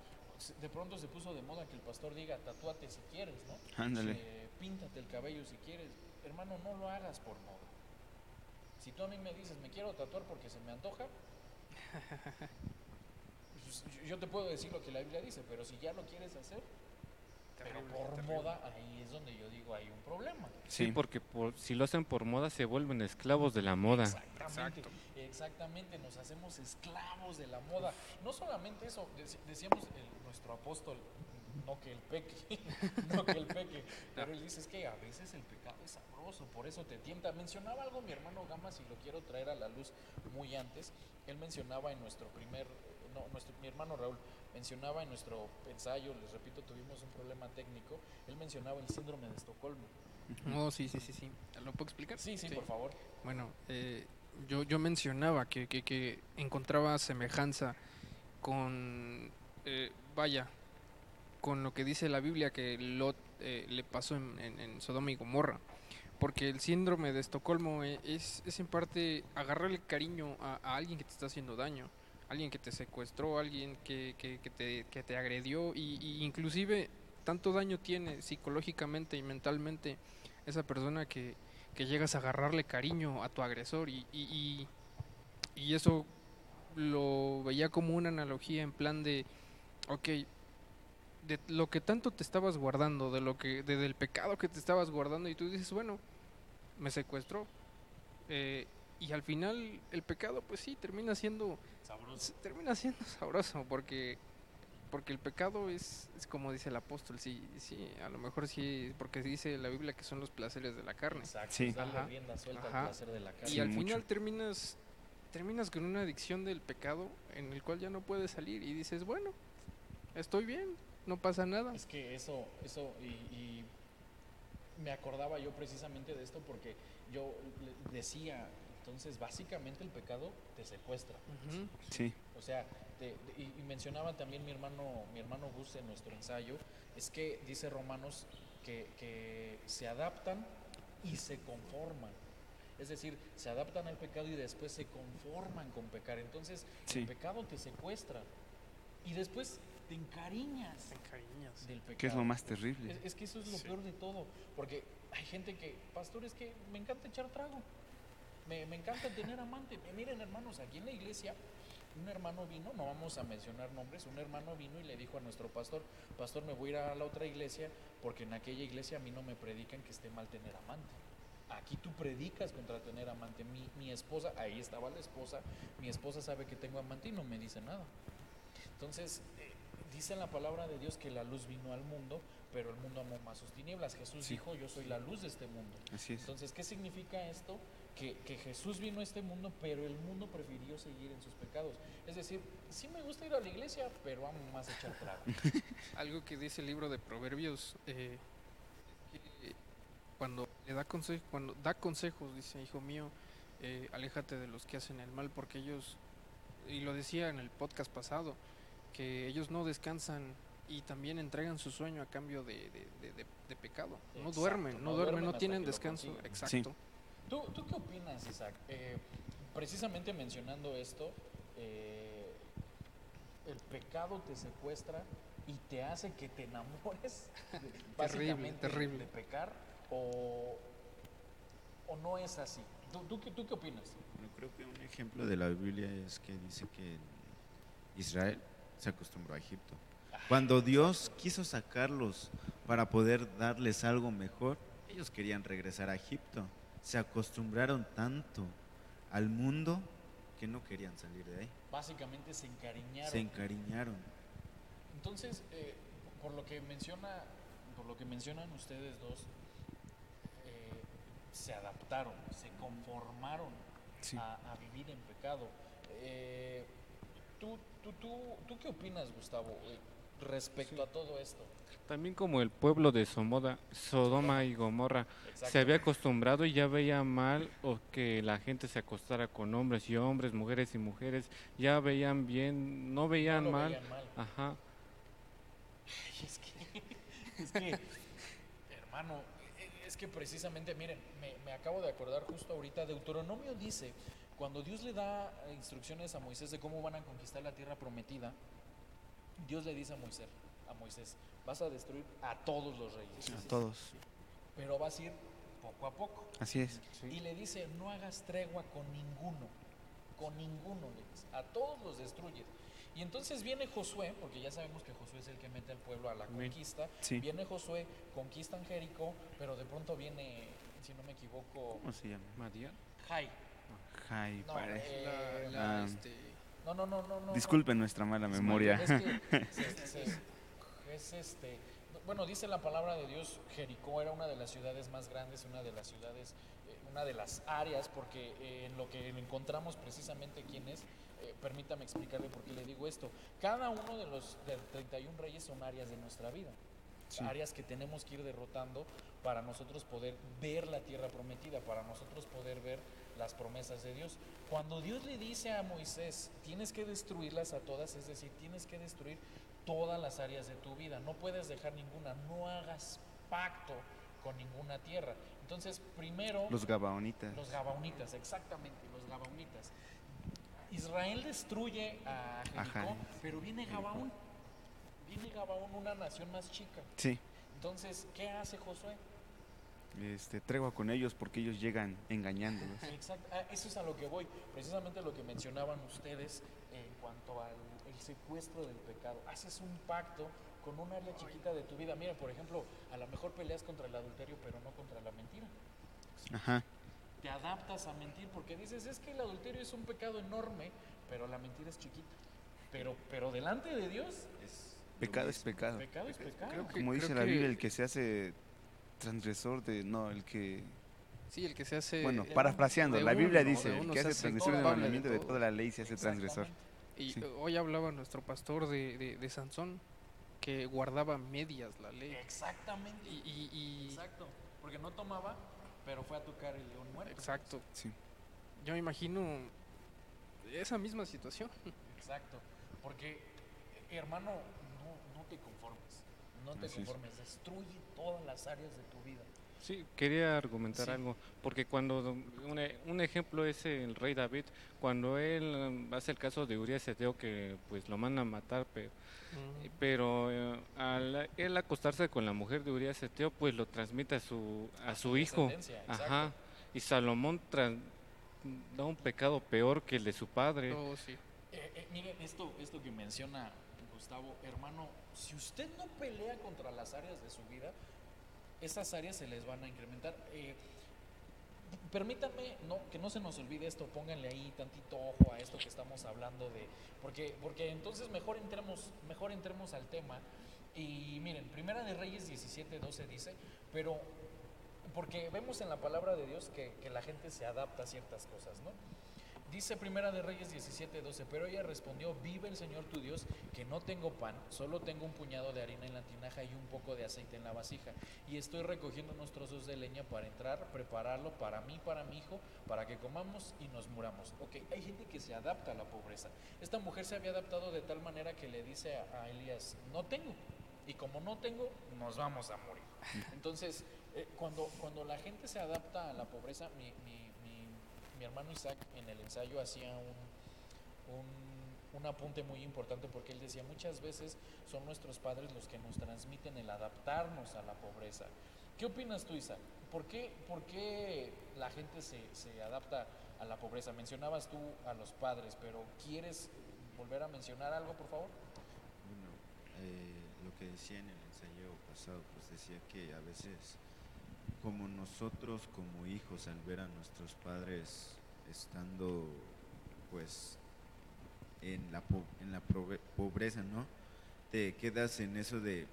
Speaker 1: De pronto se puso de moda que el pastor diga, tatúate si quieres, ¿no?
Speaker 3: Ándale.
Speaker 1: Eh, píntate el cabello si quieres. Hermano, no lo hagas por moda. Si tú a mí me dices, me quiero tatuar porque se me antoja, pues, yo- yo te puedo decir lo que la Biblia dice, pero si ya lo quieres hacer, pero por
Speaker 2: terrible.
Speaker 1: moda, ahí es donde yo digo hay un problema.
Speaker 5: Sí,
Speaker 3: Sí.
Speaker 5: porque por, si lo hacen por moda se vuelven esclavos de la moda.
Speaker 1: Exactamente, exactamente, nos hacemos esclavos de la moda. No solamente eso, dec- decíamos el- nuestro apóstol, no que el peque, no que el peque, pero él dice es que a veces el pecado es sabroso, por eso te tienta. Mencionaba algo mi hermano Gama, si lo quiero traer a la luz muy antes, él mencionaba en nuestro primer, no, nuestro, mi hermano Raúl mencionaba en nuestro ensayo, les repito, tuvimos un problema técnico, él mencionaba el síndrome de Estocolmo.
Speaker 2: Oh, sí, sí, sí, sí. ¿Lo puedo explicar?
Speaker 1: Sí, sí, por favor.
Speaker 2: Bueno, eh, yo, yo mencionaba que, que, que encontraba semejanza con, eh, vaya, con lo que dice la Biblia que Lot eh, le pasó en, en- en Sodoma y Gomorra. Porque el síndrome de Estocolmo eh, es, es en parte agarrarle cariño a, a alguien que te está haciendo daño, alguien que te secuestró, alguien que, que- te, que te agredió y, y inclusive tanto daño tiene psicológicamente y mentalmente esa persona que, llegas a agarrarle cariño a tu agresor y, y, y- y eso lo veía como una analogía en plan de, ok, de lo que tanto te estabas guardando, de lo que, de- del pecado que te estabas guardando y tú dices, bueno, me secuestró. eh, y al final el pecado pues sí termina siendo
Speaker 1: Sabroso.
Speaker 2: termina siendo sabroso porque porque el pecado es, es como dice el apóstol sí sí a lo mejor sí porque dice la Biblia que son los placeres de la carne
Speaker 1: Exacto,
Speaker 3: Sí.
Speaker 2: Ajá.
Speaker 1: rienda suelta
Speaker 2: Ajá.
Speaker 1: al placer de la carne.
Speaker 2: y
Speaker 3: Sí,
Speaker 2: al
Speaker 3: mucho.
Speaker 2: final terminas terminas con una adicción del pecado en el cual ya no puedes salir y dices bueno estoy bien no pasa nada
Speaker 1: Es que eso, eso, y, y me acordaba yo precisamente de esto porque yo decía, entonces básicamente el pecado te secuestra.
Speaker 2: Ujú.
Speaker 3: Sí.
Speaker 1: O sea, te- te- y, y mencionaba también mi hermano, mi hermano Gus en nuestro ensayo, es que dice Romanos que, que se adaptan y se conforman. Es decir, se adaptan al pecado y después se conforman con pecar. Entonces,
Speaker 3: Sí.
Speaker 1: el pecado te secuestra y después te encariñas
Speaker 2: Te encariñas.
Speaker 1: del pecado.
Speaker 3: Que es lo más terrible.
Speaker 1: Es, es que eso es lo
Speaker 2: Sí.
Speaker 1: peor de todo, porque hay gente que, pastor, es que me encanta echar trago, me, me encanta tener amante. Miren, hermanos, aquí en la iglesia, un hermano vino, no vamos a mencionar nombres, un hermano vino y le dijo a nuestro pastor, pastor, me voy a ir a la otra iglesia, porque en aquella iglesia a mí no me predican que esté mal tener amante. Aquí tú predicas contra tener amante. Mi, mi esposa, ahí estaba la esposa, mi esposa sabe que tengo amante y no me dice nada. Entonces, eh, dice en la palabra de Dios que la luz vino al mundo, pero el mundo amó más sus tinieblas. Jesús
Speaker 3: Sí.
Speaker 1: dijo, yo soy la luz de este mundo.
Speaker 3: Así es.
Speaker 1: Entonces, ¿qué significa esto? Que, que Jesús vino a este mundo, pero el mundo prefirió seguir en sus pecados. Es decir, sí me gusta ir a la iglesia, pero amo más echar trago.
Speaker 2: algo que dice el libro de Proverbios eh, que cuando le da consejo, cuando da consejos dice hijo mío eh, aléjate de los que hacen el mal porque ellos y lo decía en el podcast pasado que ellos no descansan y también entregan su sueño a cambio de, de- de- de- de pecado. No duermen no,
Speaker 1: no
Speaker 2: duermen no tienen descanso. exacto
Speaker 1: ¿Tú, ¿Tú qué opinas, Isaac? Eh, precisamente mencionando esto, eh, el pecado te secuestra y te hace que te enamores básicamente
Speaker 2: terrible.
Speaker 1: de pecar o, o no es así. ¿Tú, tú, qué- tú qué opinas?
Speaker 4: Bueno, creo que un ejemplo de la Biblia es que dice que Israel se acostumbró a Egipto. Cuando Dios quiso sacarlos para poder darles algo mejor, ellos querían regresar a Egipto. Se acostumbraron tanto al mundo que no querían salir de ahí.
Speaker 1: Básicamente se encariñaron.
Speaker 4: Se encariñaron.
Speaker 1: Entonces, eh, por lo que menciona, por lo que mencionan ustedes dos, eh, se adaptaron, se conformaron
Speaker 3: Sí.
Speaker 1: a, a vivir en pecado. Eh, ¿tú, tú, tú, ¿Tú qué opinas, Gustavo, eh, respecto a todo esto?
Speaker 5: También como el pueblo de Somoda, Sodoma y Gomorra se había acostumbrado y ya veía mal o que la gente se acostara con hombres y hombres, mujeres y mujeres, ya veían bien, no veían
Speaker 1: No
Speaker 5: mal.
Speaker 1: veían mal.
Speaker 5: Ajá.
Speaker 1: Ay, es que, es que, hermano, e- es que precisamente, miren, me, me acabo de acordar justo ahorita, Deuteronomio dice, cuando Dios le da eh, instrucciones a Moisés de cómo van a conquistar la tierra prometida, Dios le dice a Moisés, a Moisés, vas a destruir a todos los reyes,
Speaker 3: A todos.
Speaker 1: pero vas a ir poco a poco.
Speaker 3: Así es.
Speaker 1: Y le dice, no hagas tregua con ninguno, con ninguno, le dice, a todos los destruyes. Y entonces viene Josué, porque ya sabemos que Josué es el que mete al pueblo a la conquista.
Speaker 3: Sí.
Speaker 1: Viene Josué, conquistan Jericó, pero de pronto viene, si no me equivoco,
Speaker 3: ¿Cómo se llama?
Speaker 5: Madián.
Speaker 1: Jai.
Speaker 3: Ay,
Speaker 1: No,
Speaker 3: pare.
Speaker 1: eh,
Speaker 2: La- la,
Speaker 3: Ah.
Speaker 2: este,
Speaker 1: no, no, no, no, no.
Speaker 3: Disculpen nuestra mala memoria.
Speaker 1: Que es este, bueno, dice la palabra de Dios, Jericó era una de las ciudades más grandes, una de las ciudades, eh, una de las áreas, porque eh, en lo que encontramos precisamente quién es, eh, permítame explicarle por qué le digo esto. Cada uno de los de 31 reyes son áreas de nuestra vida,
Speaker 3: Sí.
Speaker 1: áreas que tenemos que ir derrotando para nosotros poder ver la tierra prometida, para nosotros poder ver las promesas de Dios. Cuando Dios le dice a Moisés, tienes que destruirlas a todas, es decir, tienes que destruir todas las áreas de tu vida, no puedes dejar ninguna, no hagas pacto con ninguna tierra. Entonces, primero
Speaker 3: Los gabaonitas.
Speaker 1: los gabaonitas, exactamente, los gabaonitas. Israel destruye a Jericó, pero viene Gabaón. Viene Gabaón, una nación más chica.
Speaker 3: Sí.
Speaker 1: Entonces, ¿qué hace Josué?
Speaker 3: Este, tregua con ellos porque ellos llegan engañándolos.
Speaker 1: Exacto, ah, eso es a lo que voy, precisamente lo que mencionaban ustedes en cuanto al el secuestro del pecado. Haces un pacto con un área chiquita de tu vida. Mira, por ejemplo, a lo mejor peleas contra el adulterio, pero no contra la mentira.
Speaker 3: Ajá.
Speaker 1: Te adaptas a mentir porque dices, es que el adulterio es un pecado enorme, pero la mentira es chiquita. Pero, pero delante de Dios,
Speaker 4: Es
Speaker 3: Pecado es pecado.
Speaker 1: pecado es pecado.
Speaker 2: Creo que-
Speaker 3: Como dice
Speaker 2: creo
Speaker 3: la
Speaker 2: que-
Speaker 3: Biblia, el que se hace transgresor de. No, el que.
Speaker 2: sí, el que se hace.
Speaker 3: Bueno, parafraseando, la Biblia
Speaker 2: uno,
Speaker 3: dice: el que hace
Speaker 2: hace
Speaker 3: transgresor del
Speaker 2: de
Speaker 3: mandamiento de toda la ley se hace transgresor.
Speaker 2: Y
Speaker 3: Sí.
Speaker 2: hoy hablaba nuestro pastor de, de, de Sansón, que guardaba medias la ley.
Speaker 1: Exactamente.
Speaker 2: Y, y- y-
Speaker 1: Exacto. Porque no tomaba, pero fue a tocar el león muerto.
Speaker 2: exacto.
Speaker 3: Sí.
Speaker 2: Yo me imagino esa misma situación.
Speaker 1: Exacto. Porque, hermano, no, no te conformes. No te
Speaker 3: Así es.
Speaker 1: conformes. Destruye todas las áreas de tu vida.
Speaker 5: Sí, quería argumentar
Speaker 1: Sí.
Speaker 5: algo, porque cuando un, e- un ejemplo es el rey David, cuando él um, hace el caso de Urias Eteo que pues lo mandan a matar, pero, pero eh, al él acostarse con la mujer de Urias Eteo, pues lo transmite a su a su hijo. Ajá. Y Salomón da un pecado peor que el de su padre.
Speaker 2: Oh, sí.
Speaker 1: Eh, eh, miren, esto, esto que menciona Hermano, si usted no pelea contra las áreas de su vida, esas áreas se les van a incrementar. Eh, permítanme que no se nos olvide esto, pónganle ahí tantito ojo a esto que estamos hablando de, porque, porque entonces mejor entremos, mejor entremos al tema. Y miren, Primera de Reyes 17, 12 dice, pero porque vemos en la palabra de Dios que, que la gente se adapta a ciertas cosas, ¿no? Dice Primera de Reyes 17, 12, pero ella respondió, vive el Señor tu Dios, que no tengo pan, solo tengo un puñado de harina en la tinaja y un poco de aceite en la vasija, y estoy recogiendo unos trozos de leña para entrar, prepararlo para mí, para mi hijo, para que comamos y nos muramos. Ok, hay gente que se adapta a la pobreza. Esta mujer se había adaptado de tal manera que le dice a, a Elías, no tengo, y como no tengo, nos vamos a morir. Entonces, eh, cuando, cuando la gente se adapta a la pobreza, mi, mi- mi- hermano Isaac en el ensayo hacía un, un un apunte muy importante porque él decía, muchas veces son nuestros padres los que nos transmiten el adaptarnos a la pobreza. ¿Qué opinas tú, Isaac? ¿Por qué, por qué la gente se, se adapta a la pobreza? Mencionabas tú a los padres, pero ¿quieres volver a mencionar algo, por favor?
Speaker 4: Bueno, eh, lo que decía en el ensayo pasado, pues decía que a veces, como nosotros como hijos, al ver a nuestros padres estando, pues, en la, en la pobreza, ¿no? Te quedas en eso de,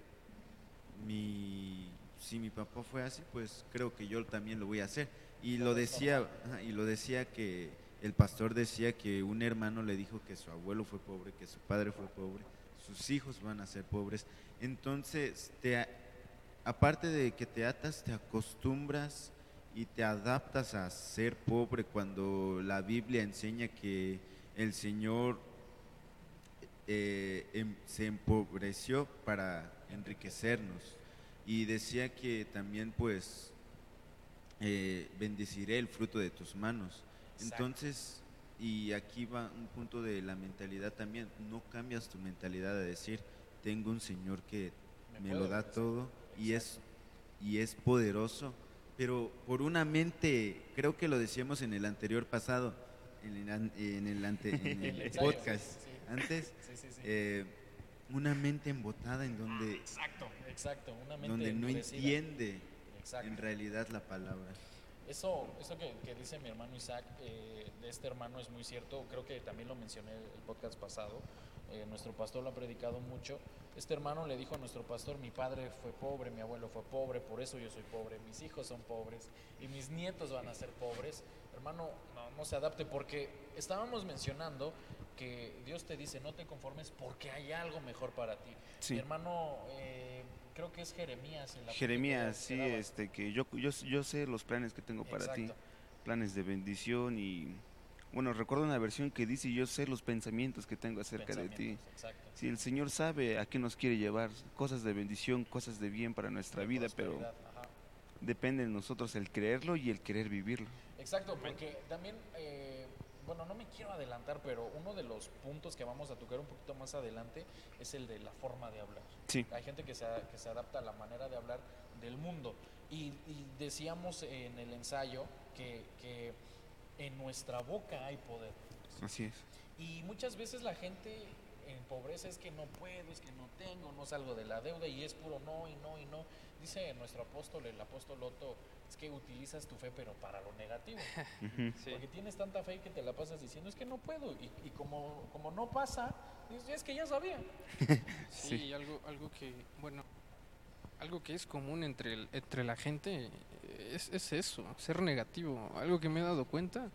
Speaker 4: mi, si mi papá fue así, pues creo que yo también lo voy a hacer. Y lo decía, y lo decía que el pastor decía que un hermano le dijo que su abuelo fue pobre, que su padre fue pobre, sus hijos van a ser pobres. Entonces, te, aparte de que te atas, te acostumbras y te adaptas a ser pobre cuando la Biblia enseña que el Señor eh, em, se empobreció para enriquecernos. Y decía que también pues eh, bendeciré el fruto de tus manos. Entonces, y aquí va un punto de la mentalidad también, no cambias tu mentalidad a decir, tengo un Señor que me, lo da todo y es, y es poderoso, pero por una mente, creo que lo decíamos en el anterior pasado, en el, en el, ante, en el podcast, antes, eh, una mente embotada en donde,
Speaker 1: exacto, exacto, una mente
Speaker 4: donde no entiende en realidad la palabra.
Speaker 1: Eso, eso que, dice mi hermano Isaac, eh, de este hermano es muy cierto, creo que también lo mencioné en el podcast pasado, eh, nuestro pastor lo ha predicado mucho. Este hermano le dijo a nuestro pastor, mi padre fue pobre, mi abuelo fue pobre, por eso yo soy pobre, mis hijos son pobres y mis nietos van a ser pobres. Hermano, no, no se adapte porque estábamos mencionando que Dios te dice, no te conformes porque hay algo mejor para ti. Mi hermano, eh, creo que es Jeremías.
Speaker 3: Jeremías, sí, este, que yo, yo, yo sé los planes que tengo para ti, planes de bendición y... Bueno, recuerdo una versión que dice, yo sé los pensamientos que tengo acerca de ti. Si el Señor sabe a qué nos quiere llevar, cosas de bendición, cosas de bien para nuestra vida, pero depende de nosotros el creerlo y el querer vivirlo.
Speaker 1: Exacto, porque también eh, bueno, no me quiero adelantar, pero uno de los puntos que vamos a tocar un poquito más adelante es el de la forma de hablar.
Speaker 3: Sí.
Speaker 1: Hay gente que se, que se adapta a la manera de hablar del mundo. Y, decíamos en el ensayo que, que, en nuestra boca hay poder.
Speaker 3: Así es.
Speaker 1: Y muchas veces la gente en pobreza es que no puedo, es que no tengo, no salgo de la deuda y es puro no y no y no. Dice nuestro apóstol, el apóstol Otto, es que utilizas tu fe pero para lo negativo. Porque tienes tanta fe que te la pasas diciendo, es que no puedo. Y, como, como no pasa, es que ya sabía.
Speaker 2: sí, algo, algo que, bueno, algo que es común entre, entre la gente es, es, eso, ser negativo. Algo que me he dado cuenta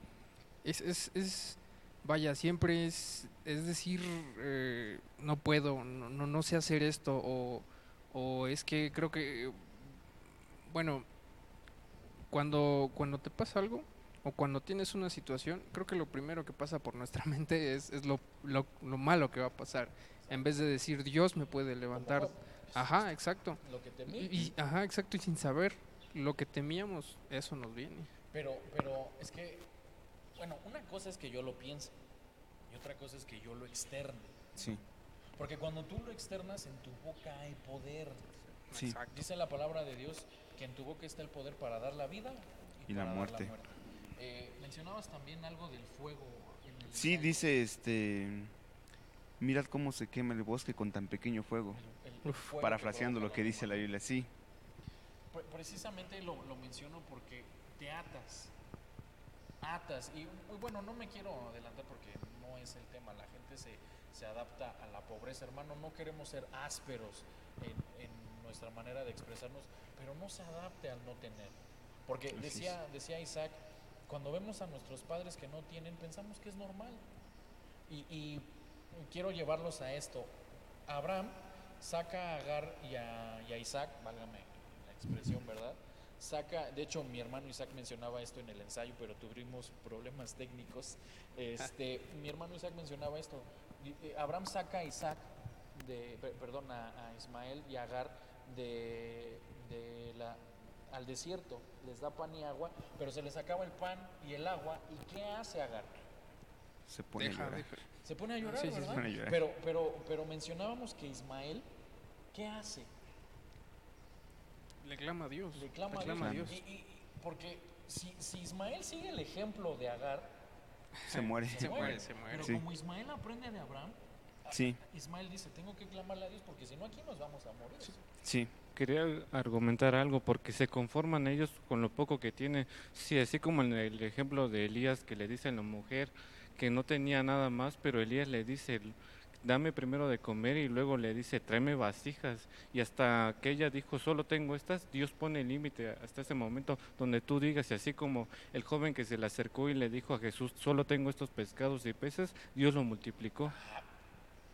Speaker 2: es, es, es vaya, siempre es, es decir, eh, no puedo, no, no, no, sé hacer esto, o, o es que creo que, bueno, cuando, cuando te pasa algo o cuando tienes una situación, creo que lo primero que pasa por nuestra mente es, es lo, lo, lo, malo que va a pasar. En vez de decir, Dios me puede levantar. Ajá, exacto.
Speaker 1: Lo que
Speaker 2: y, ajá, exacto. Y sin saber lo que temíamos, eso nos viene.
Speaker 1: Pero, pero es que, bueno, una cosa es que yo lo piense y otra cosa es que yo lo externe.
Speaker 3: Sí.
Speaker 1: Porque cuando tú lo externas, en tu boca hay poder.
Speaker 3: Sí.
Speaker 1: Dice la palabra de Dios que en tu boca está el poder para dar la vida y, la, muerte. Eh, mencionabas también algo del fuego.
Speaker 3: sí, dice este. Mirad cómo se quema el bosque con tan pequeño fuego. parafraseando lo que dice la Biblia, sí.
Speaker 1: Precisamente lo, menciono porque te atas. Atas. Y bueno, no me quiero adelantar porque no es el tema. La gente se, se adapta a la pobreza, hermano. No queremos ser ásperos en, en nuestra manera de expresarnos, pero no se adapte al no tener. Porque decía, decía Isaac, cuando vemos a nuestros padres que no tienen, pensamos que es normal. Y, quiero llevarlos a esto. Abraham saca a Agar y a, Isaac, válgame la expresión, ¿verdad? Saca, de hecho mi hermano Isaac mencionaba esto en el ensayo, pero tuvimos problemas técnicos. Este, mi hermano Isaac mencionaba esto. Abraham saca a Isaac, de, perdón, a, a Ismael y a Agar de, la, al desierto, les da pan y agua, pero se les acaba el pan y el agua, ¿y qué hace Agar?
Speaker 3: se pone a llorar.
Speaker 1: Se pone a llorar, ¿verdad? Pero, pero, pero mencionábamos que Ismael, ¿qué hace?
Speaker 2: Le clama a Dios.
Speaker 1: Le clama, a Dios. Y, porque si, si, Ismael sigue el ejemplo de Agar,
Speaker 3: se muere.
Speaker 1: Se, muere, se muere. Pero como Ismael aprende de Abraham,
Speaker 3: sí.
Speaker 1: Ismael dice, tengo que clamarle a Dios porque si no aquí nos vamos a morir.
Speaker 3: Sí.
Speaker 5: Quería argumentar algo porque se conforman ellos con lo poco que tienen. Sí, así como en el ejemplo de Elías que le dice a la mujer que no tenía nada más, pero Elías le dice, dame primero de comer y luego le dice, tráeme vasijas. Y hasta que ella dijo, solo tengo estas, Dios pone el límite hasta ese momento donde tú digas, y así como el joven que se le acercó y le dijo a Jesús, solo tengo estos pescados y peces, Dios lo multiplicó.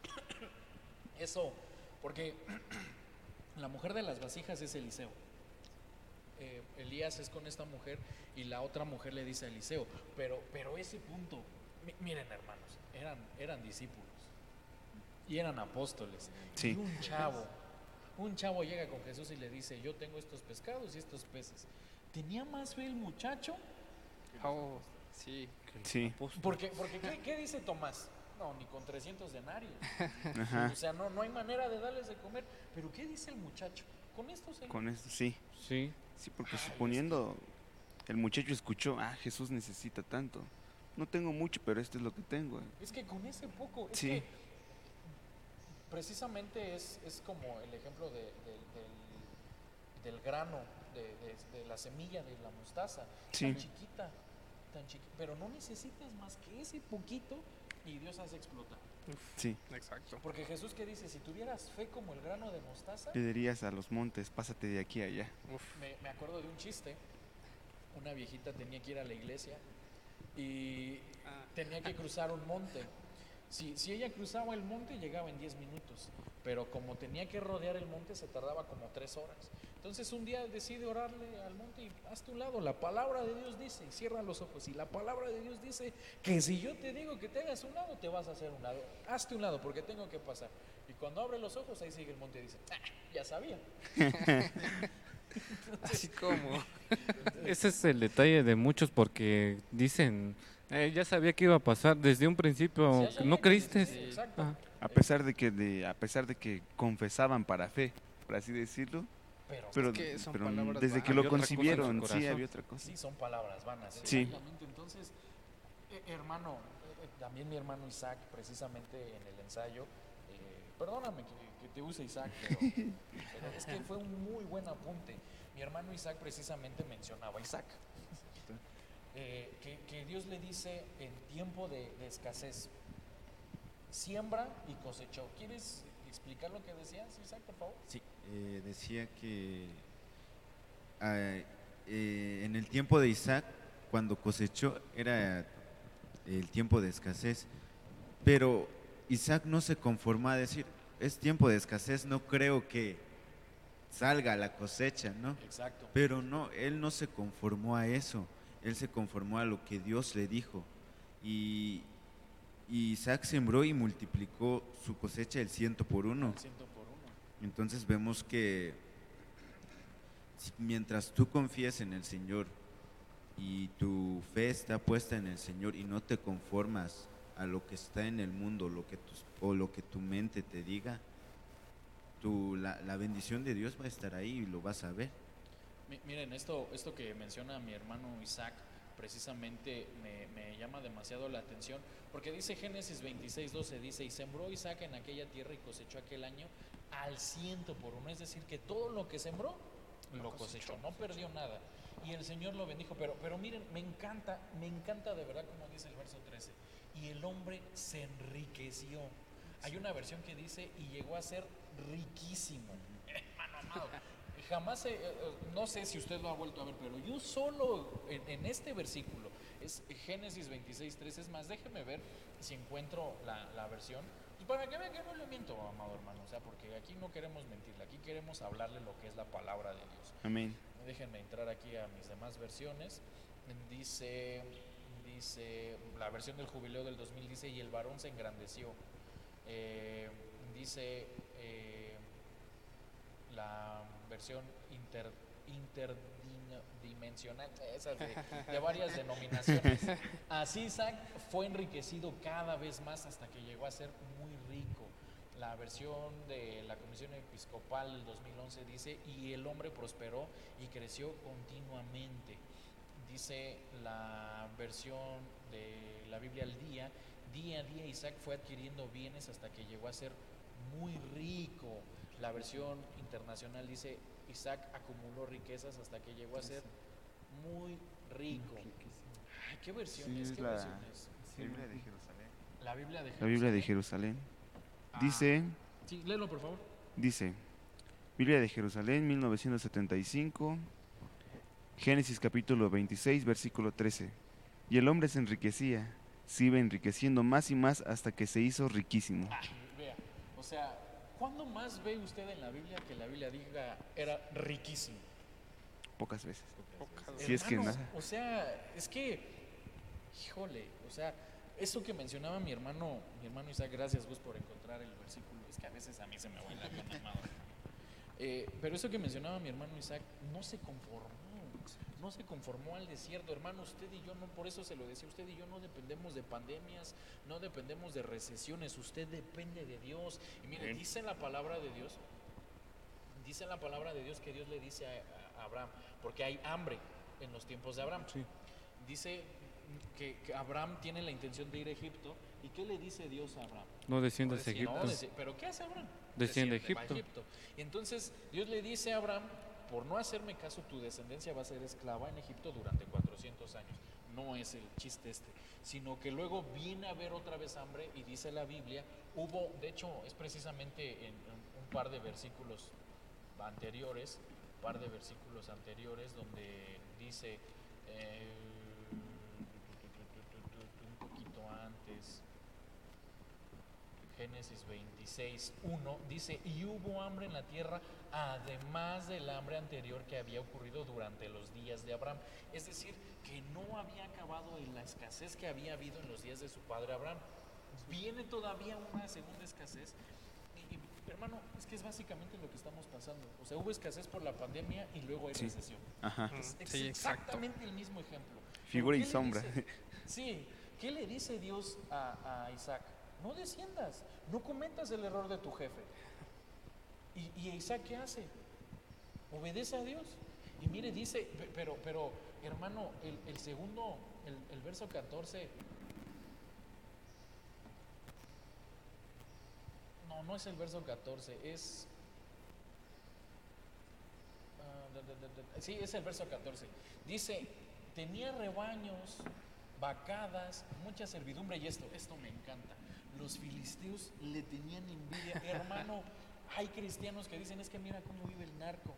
Speaker 1: Eso, porque la mujer de las vasijas es Eliseo. Eh, Elías es con esta mujer y la otra mujer le dice a Eliseo, pero, pero ese punto, miren hermanos, eran, eran discípulos y eran apóstoles. Y un chavo, un chavo llega con Jesús y le dice, yo tengo estos pescados y estos peces. ¿Tenía más fe el muchacho?
Speaker 2: Oh, sí.
Speaker 3: Sí.
Speaker 1: Porque, porque ¿qué, dice Tomás? No, ni con 300 denarios. O sea, no, no hay manera de darles de comer. Pero ¿qué dice el muchacho? Con esto se...
Speaker 3: Con esto, sí.
Speaker 5: Sí.
Speaker 3: Sí, porque suponiendo, el muchacho escuchó, ah, Jesús necesita tanto. No tengo mucho, pero esto es lo que tengo.
Speaker 1: Es que con ese poco, es que precisamente es, es como el ejemplo de, del, grano, de, la semilla de la mostaza, tan chiquita, tan chiquita, pero no necesitas más que ese poquito y Dios hace explotar.
Speaker 3: Sí,
Speaker 2: exacto.
Speaker 1: Porque Jesús que dice, si tuvieras fe como el grano de mostaza,
Speaker 3: pedirías a los montes, pásate de aquí a allá.
Speaker 1: Me, me acuerdo de un chiste, una viejita tenía que ir a la iglesia y ah. tenía que cruzar un monte si, si ella cruzaba el monte llegaba en 10 minutos, pero como tenía que rodear el monte se tardaba como 3 horas. Entonces un día decide orarle al monte y hazte un lado. La palabra de Dios dice, y cierra los ojos, y la palabra de Dios dice que si yo te digo que te hagas un lado, te vas a hacer un lado. Hazte un lado porque tengo que pasar. Y cuando abre los ojos, ahí sigue el monte y dice, ah, ya sabía.
Speaker 2: Así como.
Speaker 5: Ese es el detalle de muchos porque dicen, eh, ya sabía que iba a pasar desde un principio. ¿No creíste?
Speaker 3: Ah. A pesar de que de, a pesar de que confesaban para fe, por así decirlo. Pero, desde que lo concibieron, sí había otra cosa.
Speaker 1: Sí, son palabras vanas.
Speaker 3: Sí.
Speaker 1: Entonces, eh, hermano, eh, también mi hermano Isaac, precisamente en el ensayo, perdóname que, te use Isaac, pero, pero es que fue un muy buen apunte. Mi hermano Isaac precisamente mencionaba a Isaac. Eh, que, Dios le dice en tiempo de, escasez, siembra y cosechó. ¿Quieres explicar lo que decía, Isaac, por favor?
Speaker 4: Sí, eh, decía que ah, eh, en el tiempo de Isaac, cuando cosechó, era el tiempo de escasez, pero Isaac no se conformó a decir, es tiempo de escasez, no creo que salga la cosecha, ¿no?
Speaker 1: Exacto.
Speaker 4: Pero no, él no se conformó a eso él se conformó a lo que Dios le dijo. Y, Isaac sembró y multiplicó su cosecha el ciento por uno. Entonces vemos que mientras tú confías en el Señor y tu fe está puesta en el Señor y no te conformas a lo que está en el mundo lo que o lo que tu mente te diga, tu, la, la bendición de Dios va a estar ahí y lo vas a ver.
Speaker 1: Miren, esto, esto que menciona mi hermano Isaac precisamente me, llama demasiado la atención, porque dice Génesis 26, 12, dice, y sembró Isaac en aquella tierra y cosechó aquel año al ciento por uno, es decir, que todo lo que sembró lo cosechó, no perdió nada. Y el Señor lo bendijo, pero, pero miren, me encanta, me encanta de verdad como dice el verso 13, y el hombre se enriqueció. Hay una versión que dice, y llegó a ser riquísimo. Hermano amado, jamás, eh, eh, no sé si usted lo ha vuelto a ver, pero yo solo en, este versículo, es Génesis 26, 3, es más, déjeme ver si encuentro la, versión, pues para que vean que no le miento, amado hermano, o sea, porque aquí no queremos mentirle, aquí queremos hablarle lo que es la palabra de Dios.
Speaker 3: Amén.
Speaker 1: Déjenme entrar aquí a mis demás versiones. Dice, dice, la versión del jubileo del 2000 dice, y el varón se engrandeció. Eh, dice, la versión inter, interdin, dimensional, esas de, varias denominaciones. Así Isaac fue enriquecido cada vez más hasta que llegó a ser muy rico. La versión de la Comisión Episcopal del 2011 dice, y el hombre prosperó y creció continuamente. Dice la versión de la Biblia al día, día a día Isaac fue adquiriendo bienes hasta que llegó a ser muy rico. La versión internacional dice, Isaac acumuló riquezas hasta que llegó a ser muy rico. Ay, ¿Qué versiones? ¿Qué
Speaker 3: la
Speaker 1: versiones?
Speaker 3: Biblia de Jerusalén.
Speaker 1: La Biblia de
Speaker 3: La
Speaker 1: Jerusalén.
Speaker 3: Biblia de Jerusalén.
Speaker 1: Ah,
Speaker 3: Dice,
Speaker 1: Sí, léelo por favor.
Speaker 3: dice, Biblia de Jerusalén, 1975, Génesis capítulo 26, versículo 13. Y el hombre se enriquecía, se iba enriqueciendo más y más hasta que se hizo riquísimo.
Speaker 1: Ah, vea, o sea, ¿cuándo más ve usted en la Biblia que la Biblia diga era riquísimo?
Speaker 3: Pocas veces.
Speaker 2: Pocas
Speaker 3: Si es que nada.
Speaker 1: O sea, es que, híjole, o sea, eso que mencionaba mi hermano, mi hermano Isaac, gracias Gus por encontrar el versículo, es que a veces a mí se me va amado. Eh, pero eso que mencionaba mi hermano Isaac, no se conformó, no se conformó al desierto, hermano, usted y yo no, por eso se lo decía, usted y yo no dependemos de pandemias, no dependemos de recesiones, usted depende de Dios. Y mire, dice la palabra de Dios, dice la palabra de Dios que Dios le dice a, a Abraham, porque hay hambre en los tiempos de Abraham. Dice que, que Abraham tiene la intención de ir a Egipto. ¿Y qué le dice Dios a Abraham?
Speaker 5: No desciendas a
Speaker 1: No,
Speaker 5: Egipto.
Speaker 1: pero ¿qué hace Abraham?
Speaker 5: Desciende a
Speaker 1: va
Speaker 5: Egipto.
Speaker 1: Y entonces Dios le dice a Abraham, por no hacerme caso, tu descendencia va a ser esclava en Egipto durante 400 años. No es el chiste este, sino que luego viene a haber otra vez hambre y dice la Biblia, hubo, de hecho, es precisamente en, un par de versículos anteriores, un par de versículos anteriores donde dice, eh, un poquito antes, Génesis 26, 1 dice, y hubo hambre en la tierra, además del hambre anterior que había ocurrido durante los días de Abraham. Es decir, que no había acabado en la escasez que había habido en los días de su padre Abraham. Viene todavía una segunda escasez. Y, y, hermano, es que es básicamente lo que estamos pasando. O sea, hubo escasez por la pandemia y luego hay
Speaker 3: Sí.
Speaker 1: recesión.
Speaker 3: Ajá.
Speaker 1: Es, es
Speaker 2: Sí, exacto.
Speaker 1: exactamente el mismo ejemplo.
Speaker 3: Figura y
Speaker 1: ¿qué le
Speaker 3: sombra.
Speaker 1: dice? Sí, ¿qué le dice Dios a, a Isaac? No desciendas, no cometas el error de tu jefe. ¿Y, y Isaac qué hace? Obedece a Dios. Y mire, dice, pe- pero, pero hermano, el, segundo, el, el verso 14. No, no es el verso 14, es... ah, Sí, es el verso 14. Dice, tenía rebaños, vacadas, mucha servidumbre y esto, esto me encanta. Los filisteos le tenían envidia. Hermano, hay cristianos que dicen, es que mira cómo vive el narco.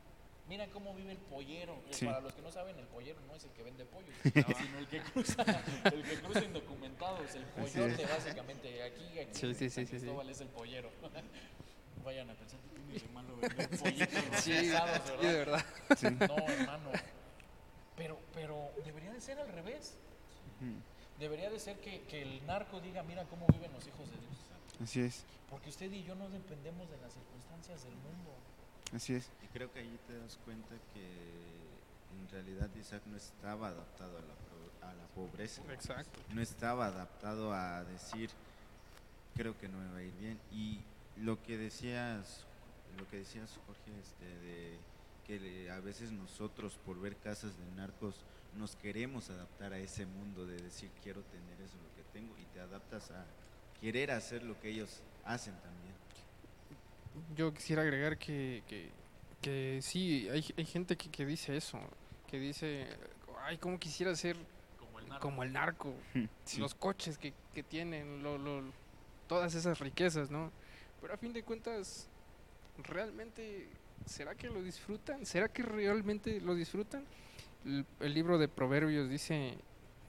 Speaker 1: Mira cómo vive el pollero. Eh,
Speaker 3: Sí.
Speaker 1: Para los que no saben, el pollero no es el que vende pollos, sino el que cruza, el que cruza indocumentados, el pollote básicamente. Aquí, aquí
Speaker 2: Sí.
Speaker 1: Cristóbal es el pollero. Vayan a pensar que tiene de malo vender pollitos
Speaker 2: Sí,
Speaker 1: rostizados,
Speaker 2: sí, de verdad.
Speaker 1: no, hermano. Pero, pero debería de ser al revés. Debería de ser que, que el narco diga, mira cómo viven los hijos de Dios.
Speaker 3: Así es,
Speaker 1: Porque usted y yo no dependemos de las circunstancias del mundo.
Speaker 3: así es.
Speaker 4: Y creo que ahí te das cuenta que en realidad Isaac no estaba adaptado a la, a la pobreza.
Speaker 2: Exacto.
Speaker 4: No estaba adaptado a decir, creo que no me va a ir bien. Y lo que decías, lo que decías Jorge, este, de que a veces nosotros por ver casas de narcos nos queremos adaptar a ese mundo de decir quiero tener eso lo que tengo y te adaptas a querer hacer lo que ellos hacen también.
Speaker 2: Yo quisiera agregar que, que, que sí, hay, hay gente que, que dice eso, que dice, ay, cómo quisiera ser
Speaker 1: Como el narco.
Speaker 2: como el narco,
Speaker 3: Sí.
Speaker 2: los coches que, que tienen, lo, lo- todas esas riquezas, ¿no? Pero a fin de cuentas, ¿realmente será que lo disfrutan? ¿Será que realmente lo disfrutan? El, libro de Proverbios dice,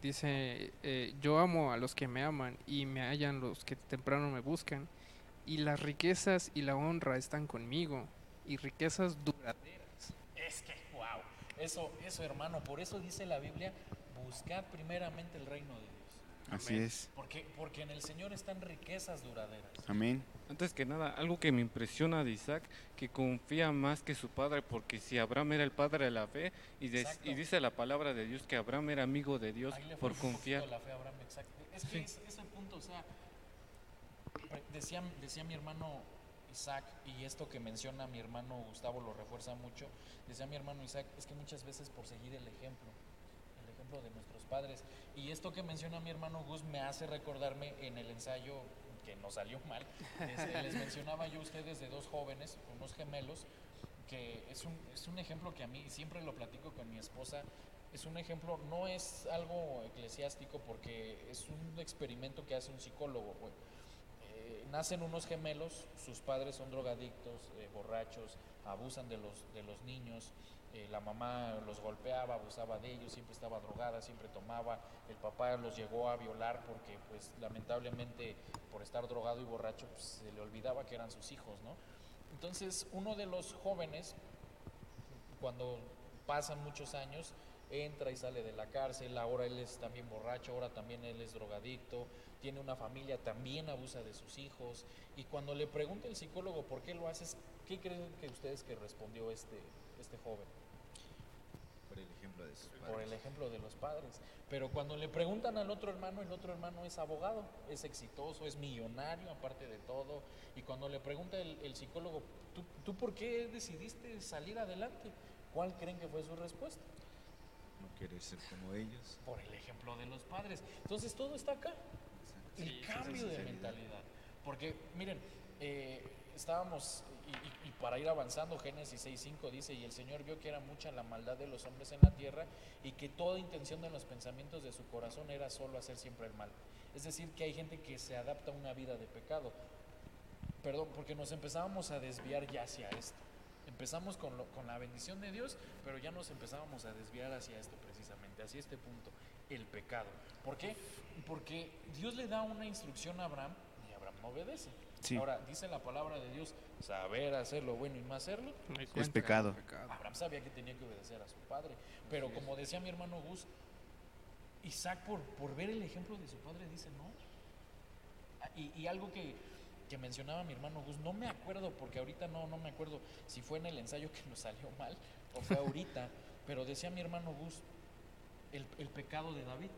Speaker 2: dice, eh, yo amo a los que me aman y me hallan los que temprano me buscan y las riquezas y la honra están conmigo y riquezas duraderas.
Speaker 1: Es que, wow. Eso, eso, hermano, por eso dice la Biblia, buscad primeramente el reino de Dios.
Speaker 3: Así es.
Speaker 1: Porque, porque en el Señor están riquezas duraderas.
Speaker 3: Amén.
Speaker 5: Antes que nada, algo que me impresiona de Isaac, que confía más que su padre, porque si Abraham era el padre de la fe, y, y dice la palabra de Dios que Abraham era amigo de Dios por confiar.
Speaker 1: La fe Abraham, Es que es, el punto, o sea, decía, decía mi hermano Isaac, y esto que menciona mi hermano Gustavo lo refuerza mucho, decía mi hermano Isaac, es que muchas veces por seguir el ejemplo, ejemplo de nuestros padres, y esto que menciona mi hermano Gus me hace recordarme en el ensayo que no salió mal. les mencionaba yo a ustedes de dos jóvenes, unos gemelos, que es un, es un ejemplo que a mí siempre lo platico con mi esposa. Es un ejemplo, no es algo eclesiástico porque es un experimento que hace un psicólogo. Eh, nacen unos gemelos, sus padres son drogadictos, eh, borrachos, abusan de los, de los niños, eh, la mamá los golpeaba, abusaba de ellos, siempre estaba drogada, siempre tomaba, el papá los llegó a violar porque pues lamentablemente por estar drogado y borracho pues, se le olvidaba que eran sus hijos, ¿no? Entonces uno de los jóvenes, cuando pasan muchos años, entra y sale de la cárcel, ahora él es también borracho, ahora también él es drogadicto, tiene una familia, también abusa de sus hijos, y cuando le pregunta el psicólogo por qué lo haces, ¿qué creen que ustedes que respondió este, este joven?
Speaker 4: Por el ejemplo de sus padres.
Speaker 1: Por el ejemplo de los padres. Pero cuando le preguntan al otro hermano, el otro hermano es abogado, es exitoso, es millonario aparte de todo. Y cuando le pregunta el, psicólogo, ¿tú, ¿tú por qué decidiste salir adelante? ¿Cuál creen que fue su respuesta?
Speaker 4: No querer ser como ellos.
Speaker 1: Por el ejemplo de los padres. Entonces todo está acá. El cambio de mentalidad. Porque, miren, eh, estábamos y, para ir avanzando, Génesis 6.5 dice, y el Señor vio que era mucha la maldad de los hombres en la tierra y que toda intención de los pensamientos de su corazón era solo hacer siempre el mal. Es decir, que hay gente que se adapta a una vida de pecado. Perdón, porque nos empezábamos a desviar ya hacia esto. Empezamos con, con la bendición de Dios, pero ya nos empezábamos a desviar hacia esto precisamente, hacia este punto, el pecado. ¿Por qué? Porque Dios le da una instrucción a Abraham y Abraham no obedece. Ahora, dice la palabra de Dios, saber hacer lo bueno y no hacerlo
Speaker 3: es pecado.
Speaker 1: Abraham sabía que tenía que obedecer a su padre, pero como decía mi hermano Gus, Isaac por, por ver el ejemplo de su padre dice no. Ah, y, algo que, que, mencionaba mi hermano Gus, no me acuerdo, porque ahorita no, no me acuerdo si fue en el ensayo que nos salió mal o fue ahorita, pero decía mi hermano Gus, el, el pecado de David.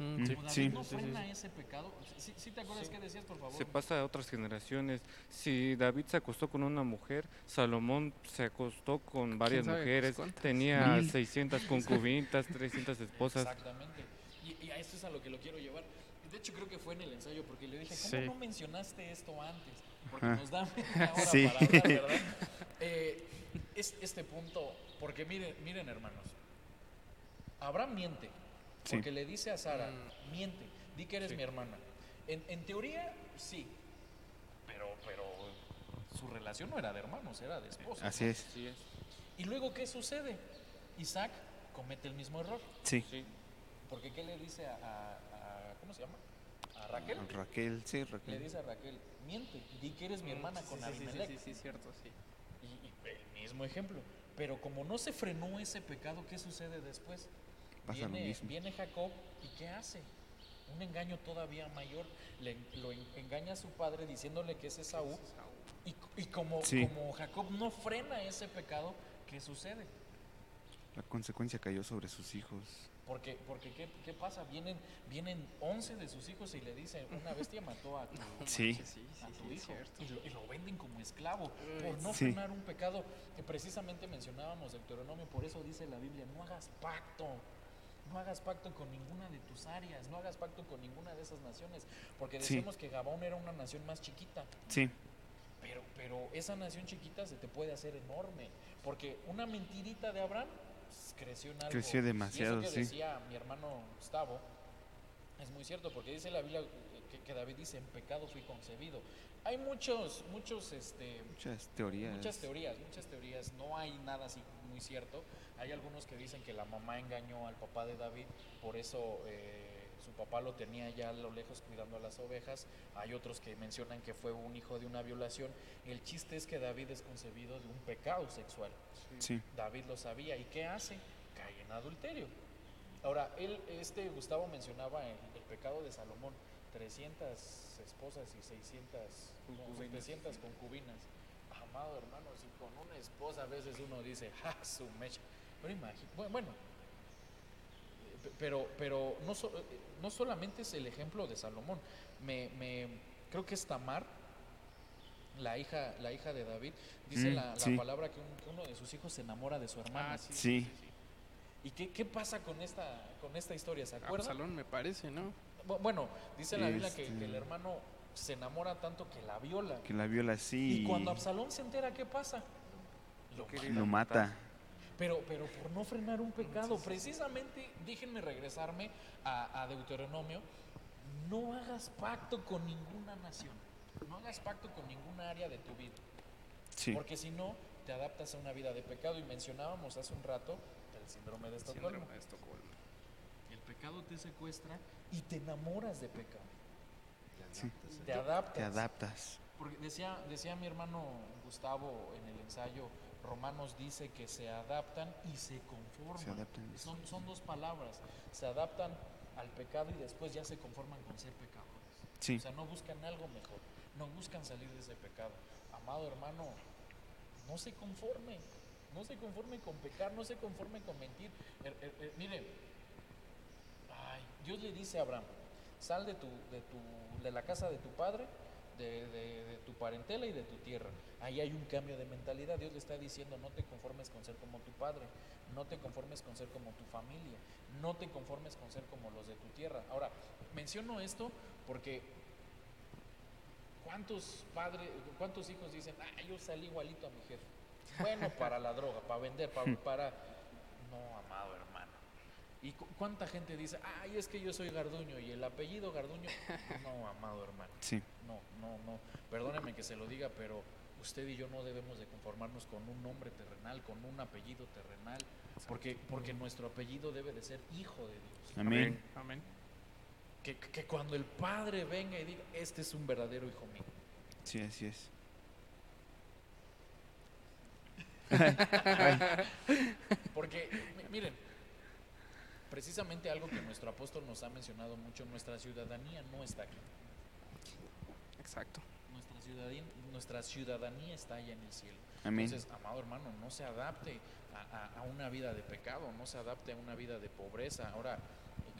Speaker 1: Mm, sí. no frena ese pecado. ¿Sí, te acuerdas qué decías, por favor?
Speaker 5: Se pasa a otras generaciones. Si David se acostó con una mujer, Salomón se acostó con varias mujeres, tenía 600 concubinas, 300 esposas.
Speaker 1: Exactamente. Y, a esto es a lo que lo quiero llevar. De hecho, creo que fue en el ensayo, porque le dije, ¿cómo no mencionaste esto antes? Porque nos da media hora para hablar, ¿verdad? Eh, es este punto, porque miren, miren hermanos, Abraham miente, porque le dice a Sara, mm. miente, di que eres mi hermana. En, teoría, sí, pero, pero su relación no era de hermanos, era de esposa.
Speaker 3: Así es.
Speaker 1: Y luego, ¿qué sucede? Isaac comete el mismo error.
Speaker 3: Sí.
Speaker 1: Porque ¿qué le dice a, ¿cómo se llama? A Raquel.
Speaker 3: Raquel, sí, Raquel.
Speaker 1: Le dice a Raquel, miente, di que eres mi mm, hermana con Abimelech.
Speaker 2: Sí, sí, cierto, sí.
Speaker 1: Y, el mismo ejemplo. Pero como no se frenó ese pecado, ¿qué sucede después? Viene, Jacob y ¿qué hace? Un engaño todavía mayor. Le, lo engaña a su padre diciéndole que es Esaú. Y, y como, como Jacob no frena ese pecado, ¿qué sucede?
Speaker 3: La consecuencia cayó sobre sus hijos.
Speaker 1: Porque, porque ¿qué, ¿qué, pasa? Vienen, vienen 11 de sus hijos y le dicen, una bestia mató a tu,
Speaker 3: sí.
Speaker 1: a tu hijo y lo, venden como esclavo por no frenar un pecado que precisamente mencionábamos Deuteronomio, por eso dice la Biblia, no hagas pacto no hagas pacto con ninguna de tus áreas, no hagas pacto con ninguna de esas naciones, porque decimos que Gabón era una nación más chiquita.
Speaker 3: Sí.
Speaker 1: Pero, pero esa nación chiquita se te puede hacer enorme, porque una mentirita de Abraham pues, creció en algo.
Speaker 3: Creció demasiado,
Speaker 1: y eso
Speaker 3: que
Speaker 1: decía mi hermano Gustavo, es muy cierto, porque dice la Biblia que, David dice, en pecado fui concebido. Hay muchos, muchos, este,
Speaker 3: muchas teorías.
Speaker 1: Muchas teorías, muchas teorías. No hay nada así muy cierto. Hay algunos que dicen que la mamá engañó al papá de David, por eso eh, su papá lo tenía ya a lo lejos cuidando a las ovejas. Hay otros que mencionan que fue un hijo de una violación. El chiste es que David es concebido de un pecado sexual.
Speaker 3: Sí.
Speaker 1: David lo sabía. ¿Y qué hace? Cae en adulterio. Ahora, él, este Gustavo mencionaba el, pecado de Salomón, 300 esposas y 600, concubinas. concubinas. Amado hermano, si con una esposa a veces uno dice, ¡ja, su mecha! Pero bueno, pero, pero no, no solamente es el ejemplo de Salomón, me, me creo que es Tamar, la hija, la hija de David, dice mm, la, palabra que, uno de sus hijos se enamora de su hermana. Ah,
Speaker 3: sí.
Speaker 1: ¿Y qué, qué, pasa con esta, con esta historia? ¿Se acuerdan?
Speaker 2: Absalón me parece, ¿no?
Speaker 1: Bueno, dice la Biblia que, el este hermano se enamora tanto que la viola.
Speaker 3: Que la viola, sí.
Speaker 1: Y cuando Absalón se entera, ¿qué pasa?
Speaker 3: Lo, mata.
Speaker 1: Pero, pero por no frenar un pecado, precisamente, déjenme regresarme a, a Deuteronomio, no hagas pacto con ninguna nación, no hagas pacto con ninguna área de tu vida. Sí. Porque si no, te adaptas a una vida de pecado. Y mencionábamos hace un rato el síndrome de Estocolmo. El pecado te secuestra y te enamoras de pecado. Te adaptas.
Speaker 3: Te adaptas.
Speaker 1: Porque decía, decía mi hermano Gustavo en el ensayo, Romanos dice que se adaptan y se conforman. Son, son dos palabras. Se adaptan al pecado y después ya se conforman con ser pecadores. O sea, no buscan algo mejor, no buscan salir de ese pecado. Amado hermano, no se conforme, no se conforme con pecar, no se conforme con mentir. Er, er, er, mire, Dios le dice a Abraham, sal de, tu, de, tu, de la casa de tu padre, de, tu parentela y de tu tierra. Ahí hay un cambio de mentalidad. Dios le está diciendo, no te conformes con ser como tu padre, no te conformes con ser como tu familia, no te conformes con ser como los de tu tierra. Ahora, menciono esto porque ¿cuántos padres, cuántos hijos dicen, ah, yo salí igualito a mi jefe? Bueno, para la droga, para vender, para, para... No, amado hermano. ¿Y cuánta gente dice, ay, es que yo soy Garduño y el apellido Garduño? No, amado hermano.
Speaker 3: Sí.
Speaker 1: No, no, no. Perdóneme que se lo diga, pero usted y yo no debemos de conformarnos con un nombre terrenal, con un apellido terrenal, porque, porque nuestro apellido debe de ser hijo de Dios.
Speaker 3: Amén.
Speaker 2: Amén.
Speaker 1: Que, que cuando el Padre venga y diga, este es un verdadero hijo mío.
Speaker 3: Sí, así es.
Speaker 1: porque, miren, precisamente algo que nuestro apóstol nos ha mencionado mucho, nuestra ciudadanía no está aquí.
Speaker 2: Exacto
Speaker 1: nuestra ciudadanía está allá en el cielo.
Speaker 3: Entonces,
Speaker 1: amado hermano, no se adapte a, una vida de pecado, no se adapte a una vida de pobreza. Ahora,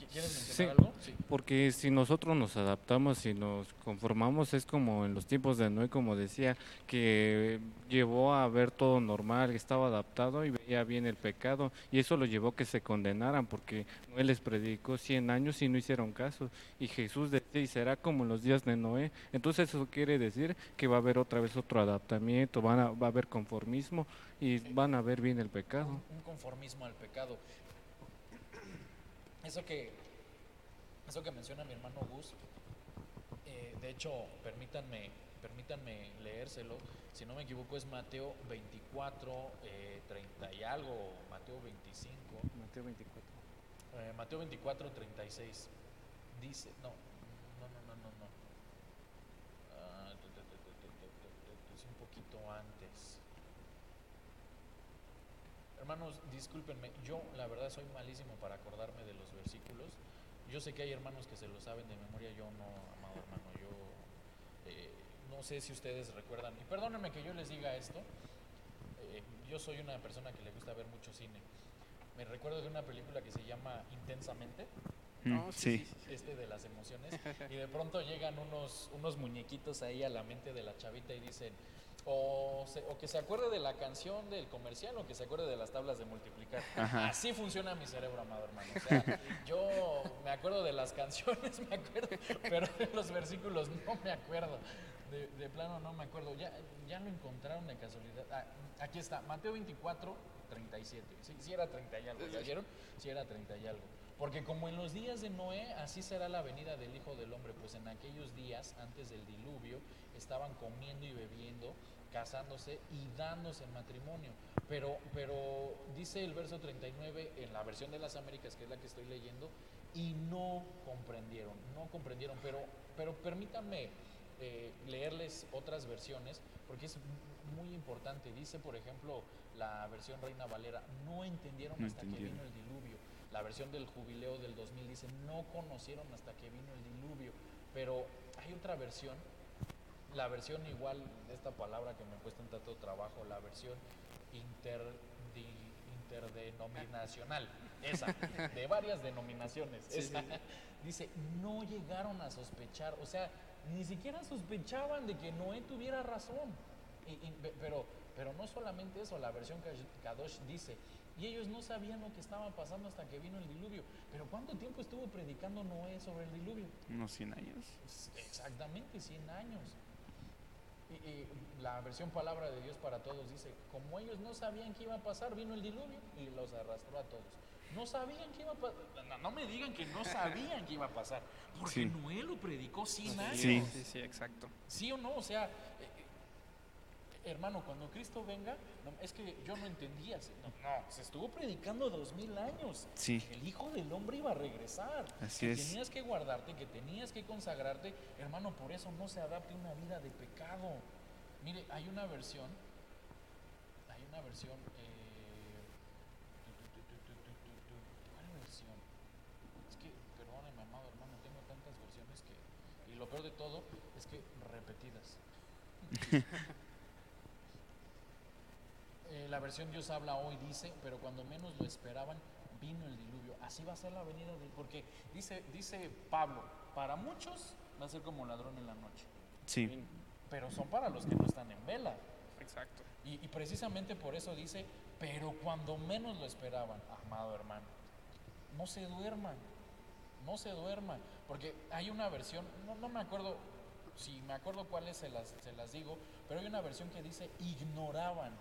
Speaker 1: ¿Quieres mencionar algo?
Speaker 5: Sí. Porque si nosotros nos adaptamos y nos conformamos, es como en los tiempos de Noé, como decía, que llevó a ver todo normal, estaba adaptado y veía bien el pecado, y eso lo llevó a que se condenaran, porque Noé les predicó 100 años y no hicieron caso. Y Jesús decía, y será como en los días de Noé. Entonces eso quiere decir que va a haber otra vez otro adaptamiento, van a, va a haber conformismo y van a ver bien el pecado.
Speaker 1: un conformismo al pecado. Eso que, eso que menciona mi hermano Gus, eh, de hecho, permítanme, permítanme leérselo, si no me equivoco es Mateo 24, 30 eh, y algo, Mateo 25.
Speaker 2: Mateo 24.
Speaker 1: Eh, Mateo 24, 36. Dice, no, no, no, no, no, no. Ah, es un poquito antes. Hermanos, discúlpenme, yo la verdad soy malísimo para acordarme de los versículos. Yo sé que hay hermanos que se lo saben de memoria, yo no, amado hermano, yo eh, no sé si ustedes recuerdan, y perdónenme que yo les diga esto, eh, yo soy una persona que le gusta ver mucho cine. Me recuerdo de una película que se llama Intensamente.
Speaker 3: Mm, sí.
Speaker 1: Este de las emociones. Y de pronto llegan unos, unos muñequitos ahí a la mente de la chavita y dicen, o, que se acuerde de la canción del comercial o que se acuerde de las tablas de multiplicar. Así funciona mi cerebro, amado hermano. O sea, yo me acuerdo de las canciones, me acuerdo, pero de los versículos no me acuerdo. De, plano no me acuerdo. Ya, ya lo encontraron de casualidad. Ah, aquí está, Mateo 24, 37. Sí, sí era 30 y algo, ¿ya vieron? Sí era 30 y algo. Porque como en los días de Noé, así será la venida del Hijo del Hombre, pues en aquellos días, antes del diluvio, estaban comiendo y bebiendo, casándose y dándose en matrimonio. Pero, pero dice el verso 39 en la versión de las Américas, que es la que estoy leyendo, y no comprendieron, no comprendieron. Pero, pero permítanme eh, leerles otras versiones, porque es muy importante. Dice, por ejemplo, la versión Reina Valera, no entendieron hasta que vino el diluvio La versión del jubileo del 2000 dice, no conocieron hasta que vino el diluvio. Pero hay otra versión, la versión igual de esta palabra que me cuesta un tanto trabajo, la versión inter, interdenominacional, esa, de varias denominaciones. Dice, no llegaron a sospechar, o sea, ni siquiera sospechaban de que Noé tuviera razón. pero, pero no solamente eso, la versión Kadosh dice, y ellos no sabían lo que estaba pasando hasta que vino el diluvio. Pero ¿cuánto tiempo estuvo predicando Noé sobre el diluvio?
Speaker 3: Unos 100 años.
Speaker 1: Exactamente, 100 años. Y, la versión palabra de Dios para todos dice, como ellos no sabían qué iba a pasar, vino el diluvio y los arrastró a todos. No sabían qué iba a pasar. No, me digan que no sabían qué iba a pasar. Porque Noé lo predicó 100 años.
Speaker 2: Sí, sí, sí, exacto.
Speaker 1: Sí o no, o sea, hermano, cuando Cristo venga, es que yo no entendía, no, se estuvo predicando dos mil años.
Speaker 3: Sí.
Speaker 1: El Hijo del Hombre iba a regresar.
Speaker 3: Así
Speaker 1: que Tenías que guardarte, que tenías que consagrarte. Hermano, por eso no se adapte una vida de pecado. Mire, hay una versión, hay una versión, eh, ¿cuál versión? Es que, perdóneme, amado hermano, tengo tantas versiones que, y lo peor de todo es que repetidas. Eh, la versión Dios habla hoy dice, pero cuando menos lo esperaban, vino el diluvio. Así va a ser la venida de porque dice, dice Pablo, para muchos va a ser como ladrón en la noche.
Speaker 3: Sí.
Speaker 1: Pero son para los que no están en vela.
Speaker 2: Exacto.
Speaker 1: Y, precisamente por eso dice, pero cuando menos lo esperaban, amado hermano, no se duerman, no se duerman, porque hay una versión, no, no me acuerdo, si me acuerdo cuáles se las, se las digo, pero hay una versión que dice, ignoraban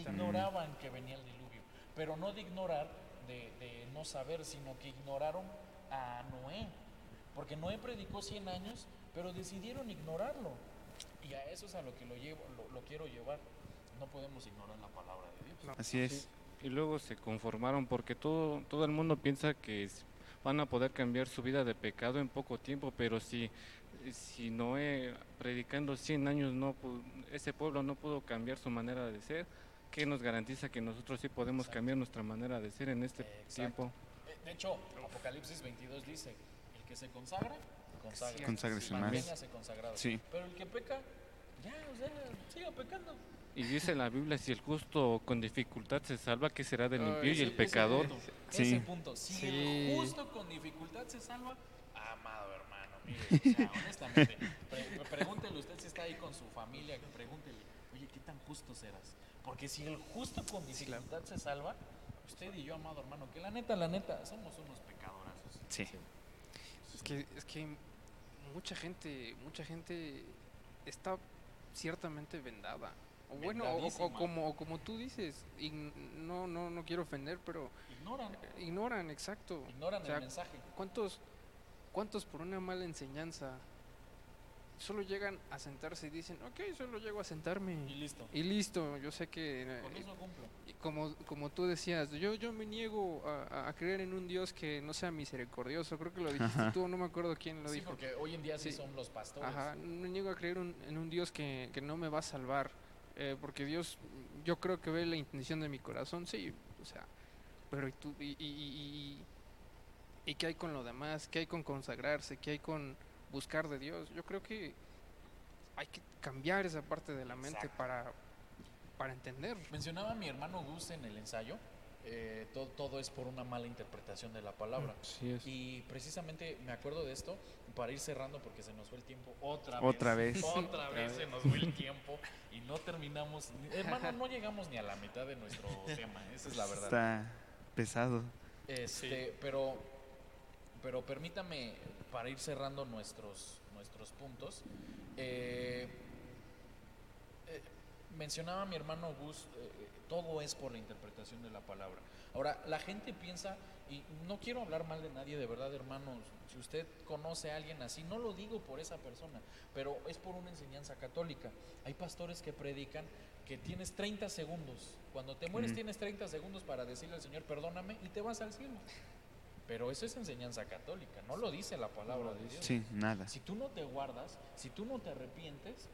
Speaker 1: ignoraban que venía el diluvio, pero no de ignorar, de, no saber, sino que ignoraron a Noé, porque Noé predicó 100 años, pero decidieron ignorarlo. Y a eso es a lo que lo, llevo, lo, quiero llevar. No podemos ignorar la palabra de Dios.
Speaker 3: Así es.
Speaker 5: Y luego se conformaron porque todo, todo el mundo piensa que van a poder cambiar su vida de pecado en poco tiempo, pero si, si Noé predicando 100 años, no ese pueblo no pudo cambiar su manera de ser, ¿qué nos garantiza que nosotros sí podemos cambiar nuestra manera de ser en este tiempo?
Speaker 1: De hecho, Apocalipsis 22 dice, el que se consagra, consagra.
Speaker 3: Conságrese
Speaker 1: más.
Speaker 3: Sí.
Speaker 1: Pero el que peca, ya, o sea, siga pecando.
Speaker 5: Y dice la Biblia, si el justo con dificultad se salva, ¿qué será del impío y el pecador?
Speaker 1: Ese, sí. punto. Si el justo con dificultad se salva, amado hermano, mire, o sea, honestamente, pregúntele usted si está ahí con su familia, pregúntele, oye, ¿qué tan justo serás? Porque si el justo con dificultad se salva, usted y yo, amado hermano, que la neta, la neta, somos unos pecadorazos.
Speaker 3: Sí.
Speaker 2: Es que, es que mucha gente, mucha gente está ciertamente vendada. O bueno, o, como, como tú dices, no, no, no quiero ofender, pero...
Speaker 1: Ignoran.
Speaker 2: ignoran, exacto.
Speaker 1: Ignoran el mensaje.
Speaker 2: ¿cuántos, ¿Cuántos por una mala enseñanza solo llegan a sentarse y dicen, ok, solo llego a sentarme.
Speaker 1: Y listo.
Speaker 2: Y listo, yo sé que...
Speaker 1: Con eso cumplo.
Speaker 2: Como, como tú decías, yo, yo me niego a, creer en un Dios que no sea misericordioso, creo que lo dijiste tú, no me acuerdo quién lo
Speaker 1: sí,
Speaker 2: dijo.
Speaker 1: porque hoy en día sí, son los pastores.
Speaker 2: Ajá, me niego a creer en un Dios que, que, no me va a salvar, eh, porque Dios, yo creo que ve la intención de mi corazón, sí, o sea, pero y tú, y, y, y, y qué hay con lo demás, qué hay con consagrarse, qué hay con buscar de Dios. Yo creo que hay que cambiar esa parte de la mente para, para entender.
Speaker 1: Mencionaba mi hermano Gus en el ensayo, eh, todo, todo, es por una mala interpretación de la palabra. Y precisamente me acuerdo de esto para ir cerrando porque se nos fue el tiempo otra
Speaker 3: vez. Otra vez.
Speaker 1: Otra vez se nos fue el tiempo y no terminamos. Hermano, no llegamos ni a la mitad de nuestro tema, esa es la verdad.
Speaker 3: Está pesado.
Speaker 1: Este, pero pero permítame, para ir cerrando nuestros, nuestros puntos, eh, eh, mencionaba mi hermano Gus, eh, todo es por la interpretación de la palabra. Ahora, la gente piensa, y no quiero hablar mal de nadie, de verdad, hermanos, si usted conoce a alguien así, no lo digo por esa persona, pero es por una enseñanza católica. Hay pastores que predican que tienes 30 segundos, cuando te mueres tienes 30 segundos para decirle al Señor, perdóname, y te vas al cielo. Pero eso es enseñanza católica, no lo dice la palabra de Dios.
Speaker 3: Sí, nada.
Speaker 1: Si tú no te guardas, si tú no te arrepientes,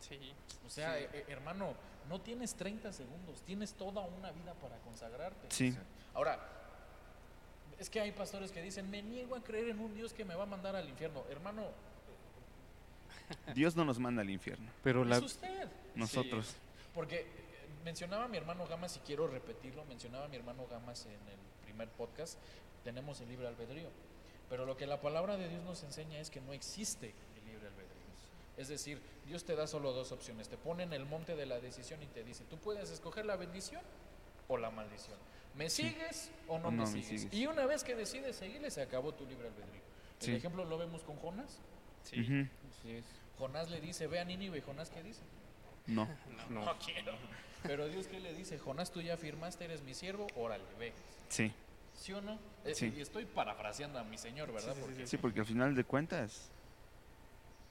Speaker 2: sí,
Speaker 1: o sea, eh, eh, hermano, no tienes 30 segundos, tienes toda una vida para consagrarte.
Speaker 3: Sí.
Speaker 1: Ahora, Es que hay pastores que dicen, me niego a creer en un Dios que me va a mandar al infierno. Hermano,
Speaker 3: Dios no nos manda al infierno.
Speaker 1: Pero la... es usted.
Speaker 3: Nosotros.
Speaker 1: porque eh, mencionaba mi hermano Gamas, y quiero repetirlo, mencionaba mi hermano Gamas en el primer podcast, tenemos el libre albedrío. Pero lo que la palabra de Dios nos enseña es que no existe el libre albedrío. Es decir, Dios te da solo dos opciones. Te pone en el monte de la decisión y te dice, tú puedes escoger la bendición o la maldición. ¿Me sigues o no, me, sigues? Y una vez que decides seguirle, se acabó tu libre albedrío. El ejemplo lo vemos con Jonás.
Speaker 2: Sí.
Speaker 1: Jonás le dice, ve a Nínive. ¿Y Jonás qué dice?
Speaker 3: No.
Speaker 1: no. no. quiero. Pero Dios qué le dice, Jonás, tú ya firmaste, eres mi siervo, órale, ve.
Speaker 3: Sí.
Speaker 1: ¿Sí o no? Eh, sí. Y estoy parafraseando a mi Señor, ¿verdad?
Speaker 3: Sí, porque, al final de cuentas,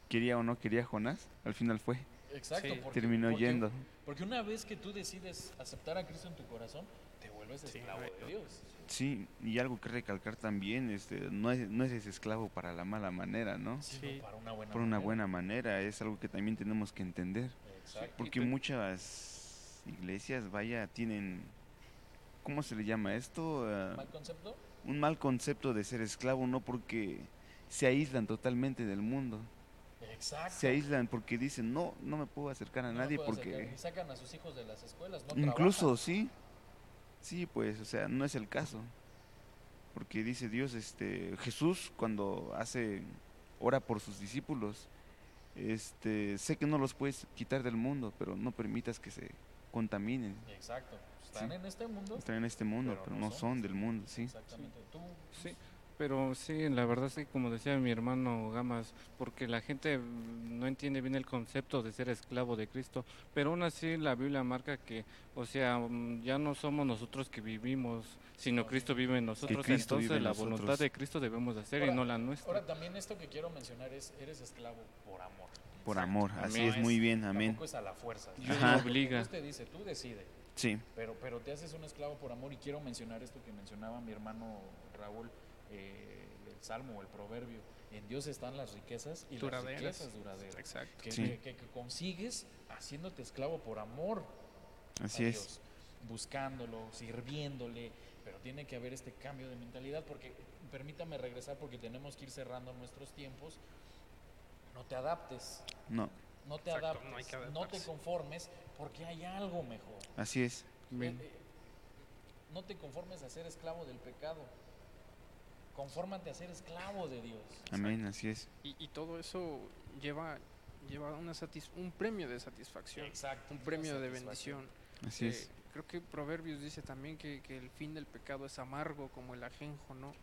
Speaker 3: quería o no quería Jonás, al final fue.
Speaker 1: Exacto.
Speaker 3: Terminó yendo.
Speaker 1: Porque una vez que tú decides aceptar a Cristo en tu corazón, te vuelves esclavo de Dios.
Speaker 3: Sí, y algo que recalcar también, este, no es, no es ese esclavo para la mala manera, ¿no?
Speaker 1: Sí, para una buena
Speaker 3: Por una buena manera, es algo que también tenemos que entender. Exacto. Porque muchas iglesias, vaya, tienen ¿cómo se le llama esto?
Speaker 1: Uh, ¿Mal concepto?
Speaker 3: Un mal concepto de ser esclavo, no porque se aíslan totalmente del mundo.
Speaker 1: Exacto.
Speaker 3: Se aíslan porque dicen, no, no me puedo acercar a nadie porque...
Speaker 1: Y sacan a sus hijos de las escuelas, ¿no?
Speaker 3: Incluso, sí. Sí, pues, o sea, no es el caso. Porque dice Dios, este, Jesús cuando hace, ora por sus discípulos, este, sé que no los puedes quitar del mundo, pero no permitas que se contaminen.
Speaker 1: Exacto. Están en este mundo.
Speaker 3: Están en este mundo, pero, no, son, del mundo, sí.
Speaker 1: Exactamente. ¿Tú?
Speaker 5: Sí. Pero sí, la verdad sí, como decía mi hermano Gamas, porque la gente no entiende bien el concepto de ser esclavo de Cristo, pero aún así la Biblia marca que, o sea, ya no somos nosotros que vivimos, sino Cristo vive en nosotros, entonces la voluntad de Cristo debemos hacer y no la nuestra.
Speaker 1: Ahora también esto que quiero mencionar es, eres esclavo por amor.
Speaker 3: Por amor, así es, muy bien, amén.
Speaker 1: Tampoco es a la fuerza.
Speaker 5: Dios no obliga.
Speaker 1: Dios te dice, tú decides.
Speaker 3: Sí.
Speaker 1: Pero, pero te haces un esclavo por amor y quiero mencionar esto que mencionaba mi hermano Raúl, eh, el salmo o el proverbio. En Dios están las riquezas y las riquezas duraderas.
Speaker 2: Exacto.
Speaker 1: Que, consigues haciéndote esclavo por amor.
Speaker 3: Así es.
Speaker 1: buscándolo, sirviéndole, pero tiene que haber este cambio de mentalidad porque permítame regresar porque tenemos que ir cerrando nuestros tiempos. No te adaptes.
Speaker 3: No.
Speaker 1: No te adaptes, no, te conformes porque hay algo mejor.
Speaker 3: Así es.
Speaker 1: Eh, eh, no te conformes a ser esclavo del pecado. Confórmate a ser esclavo de Dios.
Speaker 3: Amén, así es.
Speaker 2: Y, todo eso lleva lleva una un premio de satisfacción.
Speaker 1: Exacto.
Speaker 2: Un premio de bendición.
Speaker 3: Así es.
Speaker 2: Creo que Proverbios dice también que, que, el fin del pecado es amargo como el ajenjo, ¿no?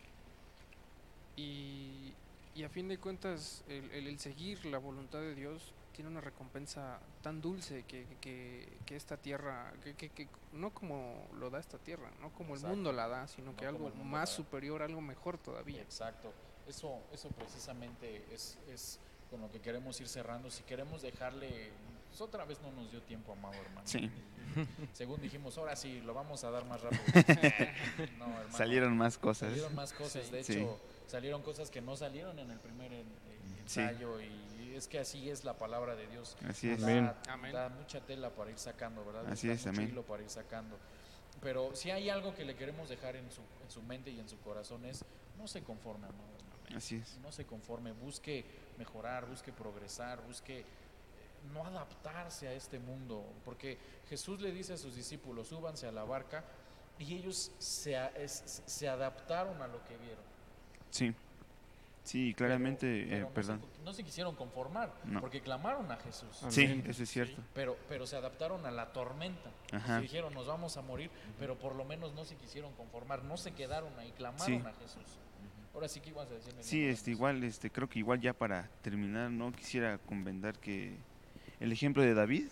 Speaker 2: Y, y a fin de cuentas, el, el, seguir la voluntad de Dios tiene una recompensa tan dulce que, que, que esta tierra, que, que, no como lo da esta tierra, no como el mundo la da, sino que algo más superior, algo mejor todavía.
Speaker 1: Exacto, eso, eso precisamente es, es con lo que queremos ir cerrando. Si queremos dejarle, pues otra vez no nos dio tiempo, amado hermano.
Speaker 3: Sí.
Speaker 1: Según dijimos, ahora sí, lo vamos a dar más rápido.
Speaker 3: salieron más cosas.
Speaker 1: Salieron más cosas, de hecho, salieron cosas que no salieron en el primer ensayo y es que así es la palabra de Dios.
Speaker 3: Así es.
Speaker 1: Da, da mucha tela para ir sacando, ¿verdad?
Speaker 3: Así es, amén.
Speaker 1: para ir sacando. Pero si hay algo que le queremos dejar en su, en su mente y en su corazón es, no se conforme, amado.
Speaker 3: Así es.
Speaker 1: No se conforme, busque mejorar, busque progresar, busque eh, no adaptarse a este mundo, porque Jesús le dice a sus discípulos, súbanse a la barca, y ellos se, se adaptaron a lo que vieron.
Speaker 3: Sí. Sí, claramente, eh, perdón.
Speaker 1: no se quisieron conformar, porque clamaron a Jesús.
Speaker 3: Sí, eso es cierto.
Speaker 1: pero, pero se adaptaron a la tormenta. dijeron, nos vamos a morir, pero por lo menos no se quisieron conformar, no se quedaron ahí, clamaron a Jesús. Ahora sí que ibas a decirme.
Speaker 3: Sí, este, igual, este, creo que igual ya para terminar, no quisiera comentar que el ejemplo de David.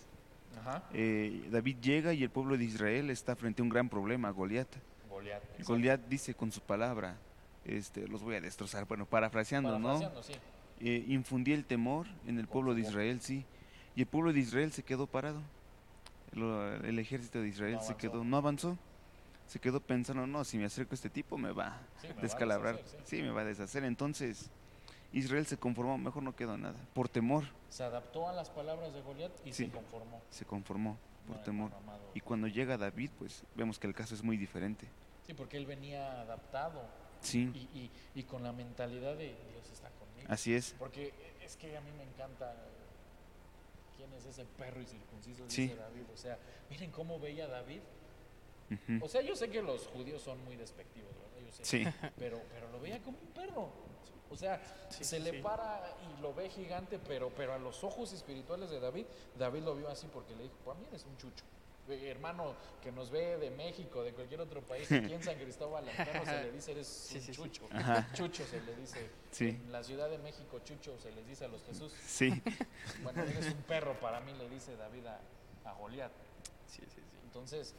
Speaker 3: Eh, David llega y el pueblo de Israel está frente a un gran problema, Goliat.
Speaker 1: Goliat,
Speaker 3: Goliat dice con su palabra, este, los voy a destrozar. Bueno, parafraseando, ¿no? Eh, infundí el temor en el pueblo de Israel, sí. Y el pueblo de Israel se quedó parado. El, ejército de Israel se quedó, no avanzó. Se quedó pensando, no, si me acerco a este tipo me va a descalabrar. sí. me va a deshacer. Entonces, Israel se conformó, mejor no quedó nada, por temor.
Speaker 1: Se adaptó a las palabras de Goliat y se conformó.
Speaker 3: Se conformó por temor. Y cuando llega David, pues vemos que el caso es muy diferente.
Speaker 1: Sí, porque él venía adaptado Sí. Y, y, con la mentalidad de Dios está conmigo.
Speaker 3: Así es.
Speaker 1: Porque es que a mí me encanta quién es ese perro y circunciso, dice David. O sea, miren cómo veía David. O sea, yo sé que los judíos son muy despectivos, ¿verdad? Yo sé, sí. pero, pero lo veía como un perro. O sea, se le para y lo ve gigante, pero, pero a los ojos espirituales de David, David lo vio así porque le dijo, para mí eres un chucho. Hermano que nos ve de México, de cualquier otro país, aquí en San Cristóbal, al se le dice eres un chucho. Chucho se le dice. En la Ciudad de México, chucho se les dice a los Jesús.
Speaker 3: Sí.
Speaker 1: Bueno, eres un perro, para mí le dice David a, a Goliat. Sí, sí, sí. Entonces,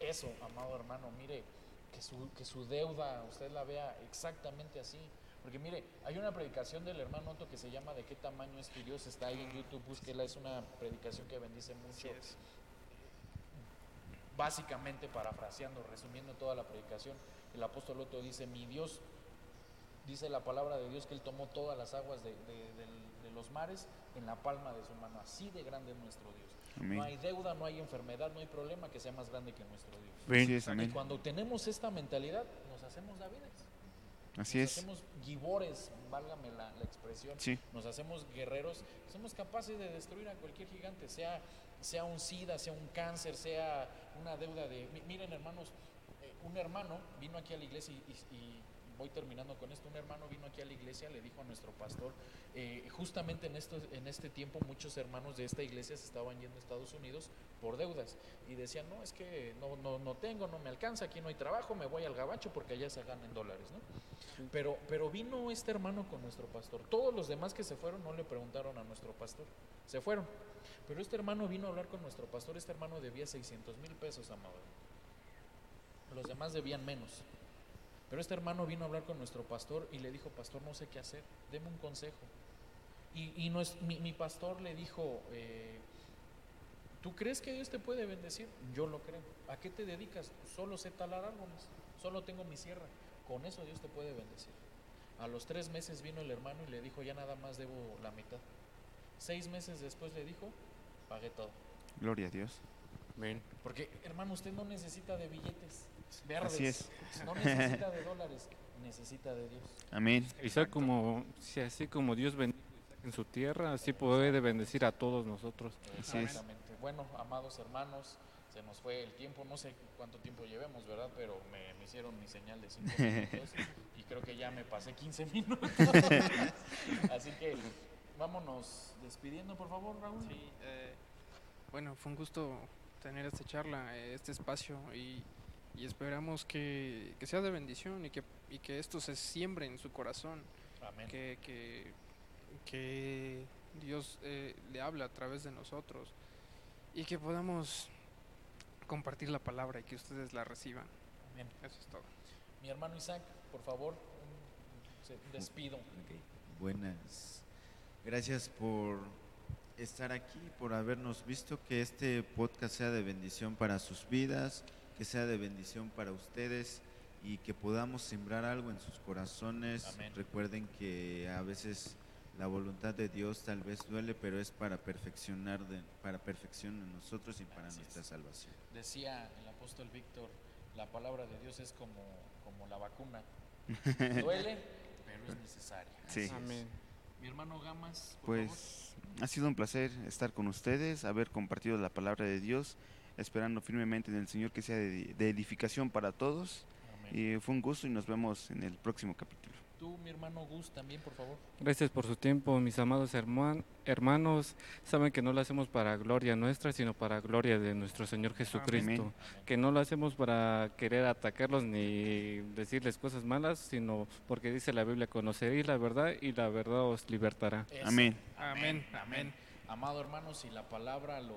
Speaker 1: eso, amado hermano, mire, que su, que su deuda usted la vea exactamente así. Porque mire, hay una predicación del hermano Otto que se llama ¿De qué tamaño es tu Dios? Está ahí en YouTube, búsquela, es una predicación que bendice mucho. Básicamente, parafraseando, resumiendo toda la predicación, el apóstol Otto dice, mi Dios, dice la palabra de Dios que Él tomó todas las aguas de, los mares en la palma de su mano. Así de grande es nuestro Dios. No hay deuda, no hay enfermedad, no hay problema que sea más grande que nuestro Dios. y cuando tenemos esta mentalidad, nos hacemos Davides.
Speaker 3: Así
Speaker 1: nos
Speaker 3: es.
Speaker 1: hacemos gibores, válgame la, expresión. Nos hacemos guerreros. Somos capaces de destruir a cualquier gigante, sea, sea un SIDA, sea un cáncer, sea una deuda de... Miren hermanos, eh, un hermano vino aquí a la iglesia y voy terminando con esto, un hermano vino aquí a la iglesia, le dijo a nuestro pastor, eh, justamente en, esto, en este tiempo muchos hermanos de esta iglesia se estaban yendo a Estados Unidos por deudas. Y decían, no, es que no, no, no tengo, no me alcanza, aquí no hay trabajo, me voy al gabacho porque allá se ganan dólares, ¿no? Pero, pero vino este hermano con nuestro pastor, todos los demás que se fueron no le preguntaron a nuestro pastor, se fueron, pero este hermano vino a hablar con nuestro pastor, este hermano debía 600 mil pesos, amado. Los demás debían menos. Pero este hermano vino a hablar con nuestro pastor y le dijo, pastor, no sé qué hacer, deme un consejo. Y, no es, mi, pastor le dijo, eh, ¿tú crees que Dios te puede bendecir? Yo lo creo. ¿A qué te dedicas? Solo sé talar árboles, solo tengo mi sierra. Con eso Dios te puede bendecir. A los tres meses vino el hermano y le dijo, ya nada más debo la mitad. Seis meses después le dijo, pagué todo.
Speaker 3: Gloria a Dios.
Speaker 1: Porque, hermano, usted no necesita de billetes verdes. Así es. No necesita de dólares, necesita de Dios.
Speaker 3: Amén.
Speaker 5: Y como, si así como Dios bendice en su tierra, así puede bendecir a todos nosotros.
Speaker 1: Exactamente. Bueno, amados hermanos, se nos fue el tiempo, no sé cuánto tiempo llevemos, ¿verdad? Pero me, hicieron mi señal de 5 minutos y creo que ya me pasé 15 minutos. Así que vámonos despidiendo, por favor, Raúl.
Speaker 2: Sí, eh, bueno, fue un gusto tener esta charla, este espacio y y esperamos que, sea de bendición y que, y que esto se siembre en su corazón. Que, que, Dios eh, le hable a través de nosotros y que podamos compartir la palabra y que ustedes la reciban. Amén. Eso es todo.
Speaker 1: Mi hermano Isaac, por favor, despido.
Speaker 4: Buenas. Gracias por estar aquí, por habernos visto, que este podcast sea de bendición para sus vidas que sea de bendición para ustedes y que podamos sembrar algo en sus corazones. Recuerden que a veces la voluntad de Dios tal vez duele, pero es para perfeccionar, para perfección en nosotros y para nuestra salvación.
Speaker 1: Decía el apóstol Víctor, la palabra de Dios es como, como la vacuna. Duele, pero es necesaria.
Speaker 3: Sí.
Speaker 1: Amén. Mi hermano Gamas.
Speaker 3: pues ha sido un placer estar con ustedes, haber compartido la palabra de Dios esperando firmemente en el Señor que sea de, edificación para todos. Y fue un gusto y nos vemos en el próximo capítulo.
Speaker 1: Tú, mi hermano Gus, también, por favor.
Speaker 5: Gracias por su tiempo, mis amados hermanos. Saben que no lo hacemos para gloria nuestra, sino para gloria de nuestro Señor Jesucristo. Que no lo hacemos para querer atacarlos ni decirles cosas malas, sino porque dice la Biblia, conoceréis la verdad y la verdad os libertará.
Speaker 3: Amén.
Speaker 1: Amén. Amén. Amado hermano, si la palabra lo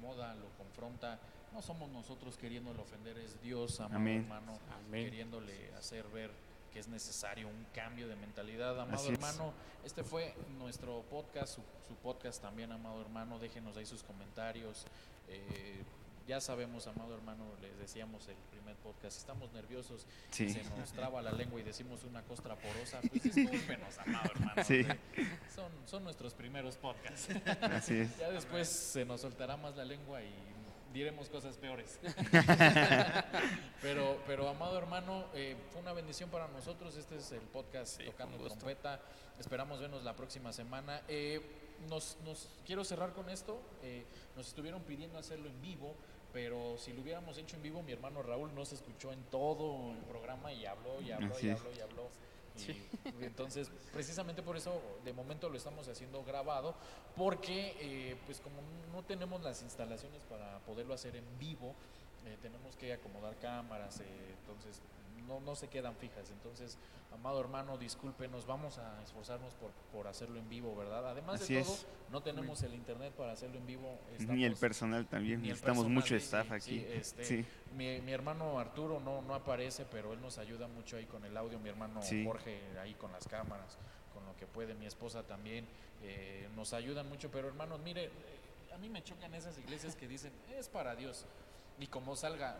Speaker 1: lo confronta. No somos nosotros queriéndole ofender, es Dios, amado hermano, queriéndole hacer ver que es necesario un cambio de mentalidad. Amado hermano, este fue nuestro podcast, su, podcast también, amado hermano. Déjenos ahí sus comentarios. Eh, ya sabemos, amado hermano, les decíamos el primer podcast, estamos nerviosos, se nos traba la lengua y decimos una costra porosa, pues discúlpenos, amado hermano. Son, son nuestros primeros podcasts. ya después se nos soltará más la lengua y diremos cosas peores. pero, pero amado hermano, eh, fue una bendición para nosotros. Este es el podcast Tocando Trompeta. Esperamos vernos la próxima semana. Eh, nos, nos, quiero cerrar con esto. Eh, nos estuvieron pidiendo hacerlo en vivo, pero si lo hubiéramos hecho en vivo, mi hermano Raúl no se escuchó en todo el programa y habló y habló y habló y habló. Y, entonces, precisamente por eso, de momento lo estamos haciendo grabado, porque eh, pues como no tenemos las instalaciones para poderlo hacer en vivo, eh, tenemos que acomodar cámaras, eh, entonces no, no se quedan fijas. Entonces, amado hermano, discúlpenos, vamos a esforzarnos por, por hacerlo en vivo, ¿verdad? Además de todo, no tenemos el internet para hacerlo en vivo.
Speaker 3: ni el personal también, necesitamos mucho staff aquí.
Speaker 1: Este, mi, mi, hermano Arturo no, no aparece, pero él nos ayuda mucho ahí con el audio, mi hermano Jorge ahí con las cámaras, con lo que puede, mi esposa también, eh, nos ayudan mucho, pero hermanos, mire, a mí me chocan esas iglesias que dicen, es para Dios, y como salga,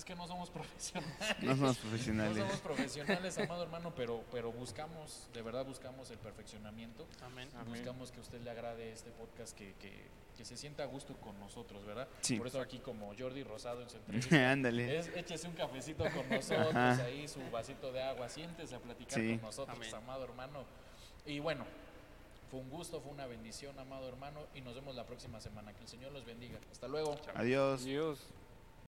Speaker 1: es que no somos profesionales.
Speaker 3: No somos profesionales.
Speaker 1: No somos profesionales, amado hermano, pero, pero buscamos, de verdad buscamos el perfeccionamiento.
Speaker 2: Amén.
Speaker 1: Buscamos que a usted le agrade este podcast, que, que, que se sienta a gusto con nosotros, ¿verdad? Por eso aquí como Jordi Rosado en su entrevista.
Speaker 3: Ándale.
Speaker 1: Es, échese un cafecito con nosotros, ahí su vasito de agua, siéntese a platicar con nosotros, amado hermano. Y bueno, fue un gusto, fue una bendición, amado hermano, y nos vemos la próxima semana. Que el Señor los bendiga. Hasta luego.
Speaker 3: Adiós.
Speaker 5: Adiós.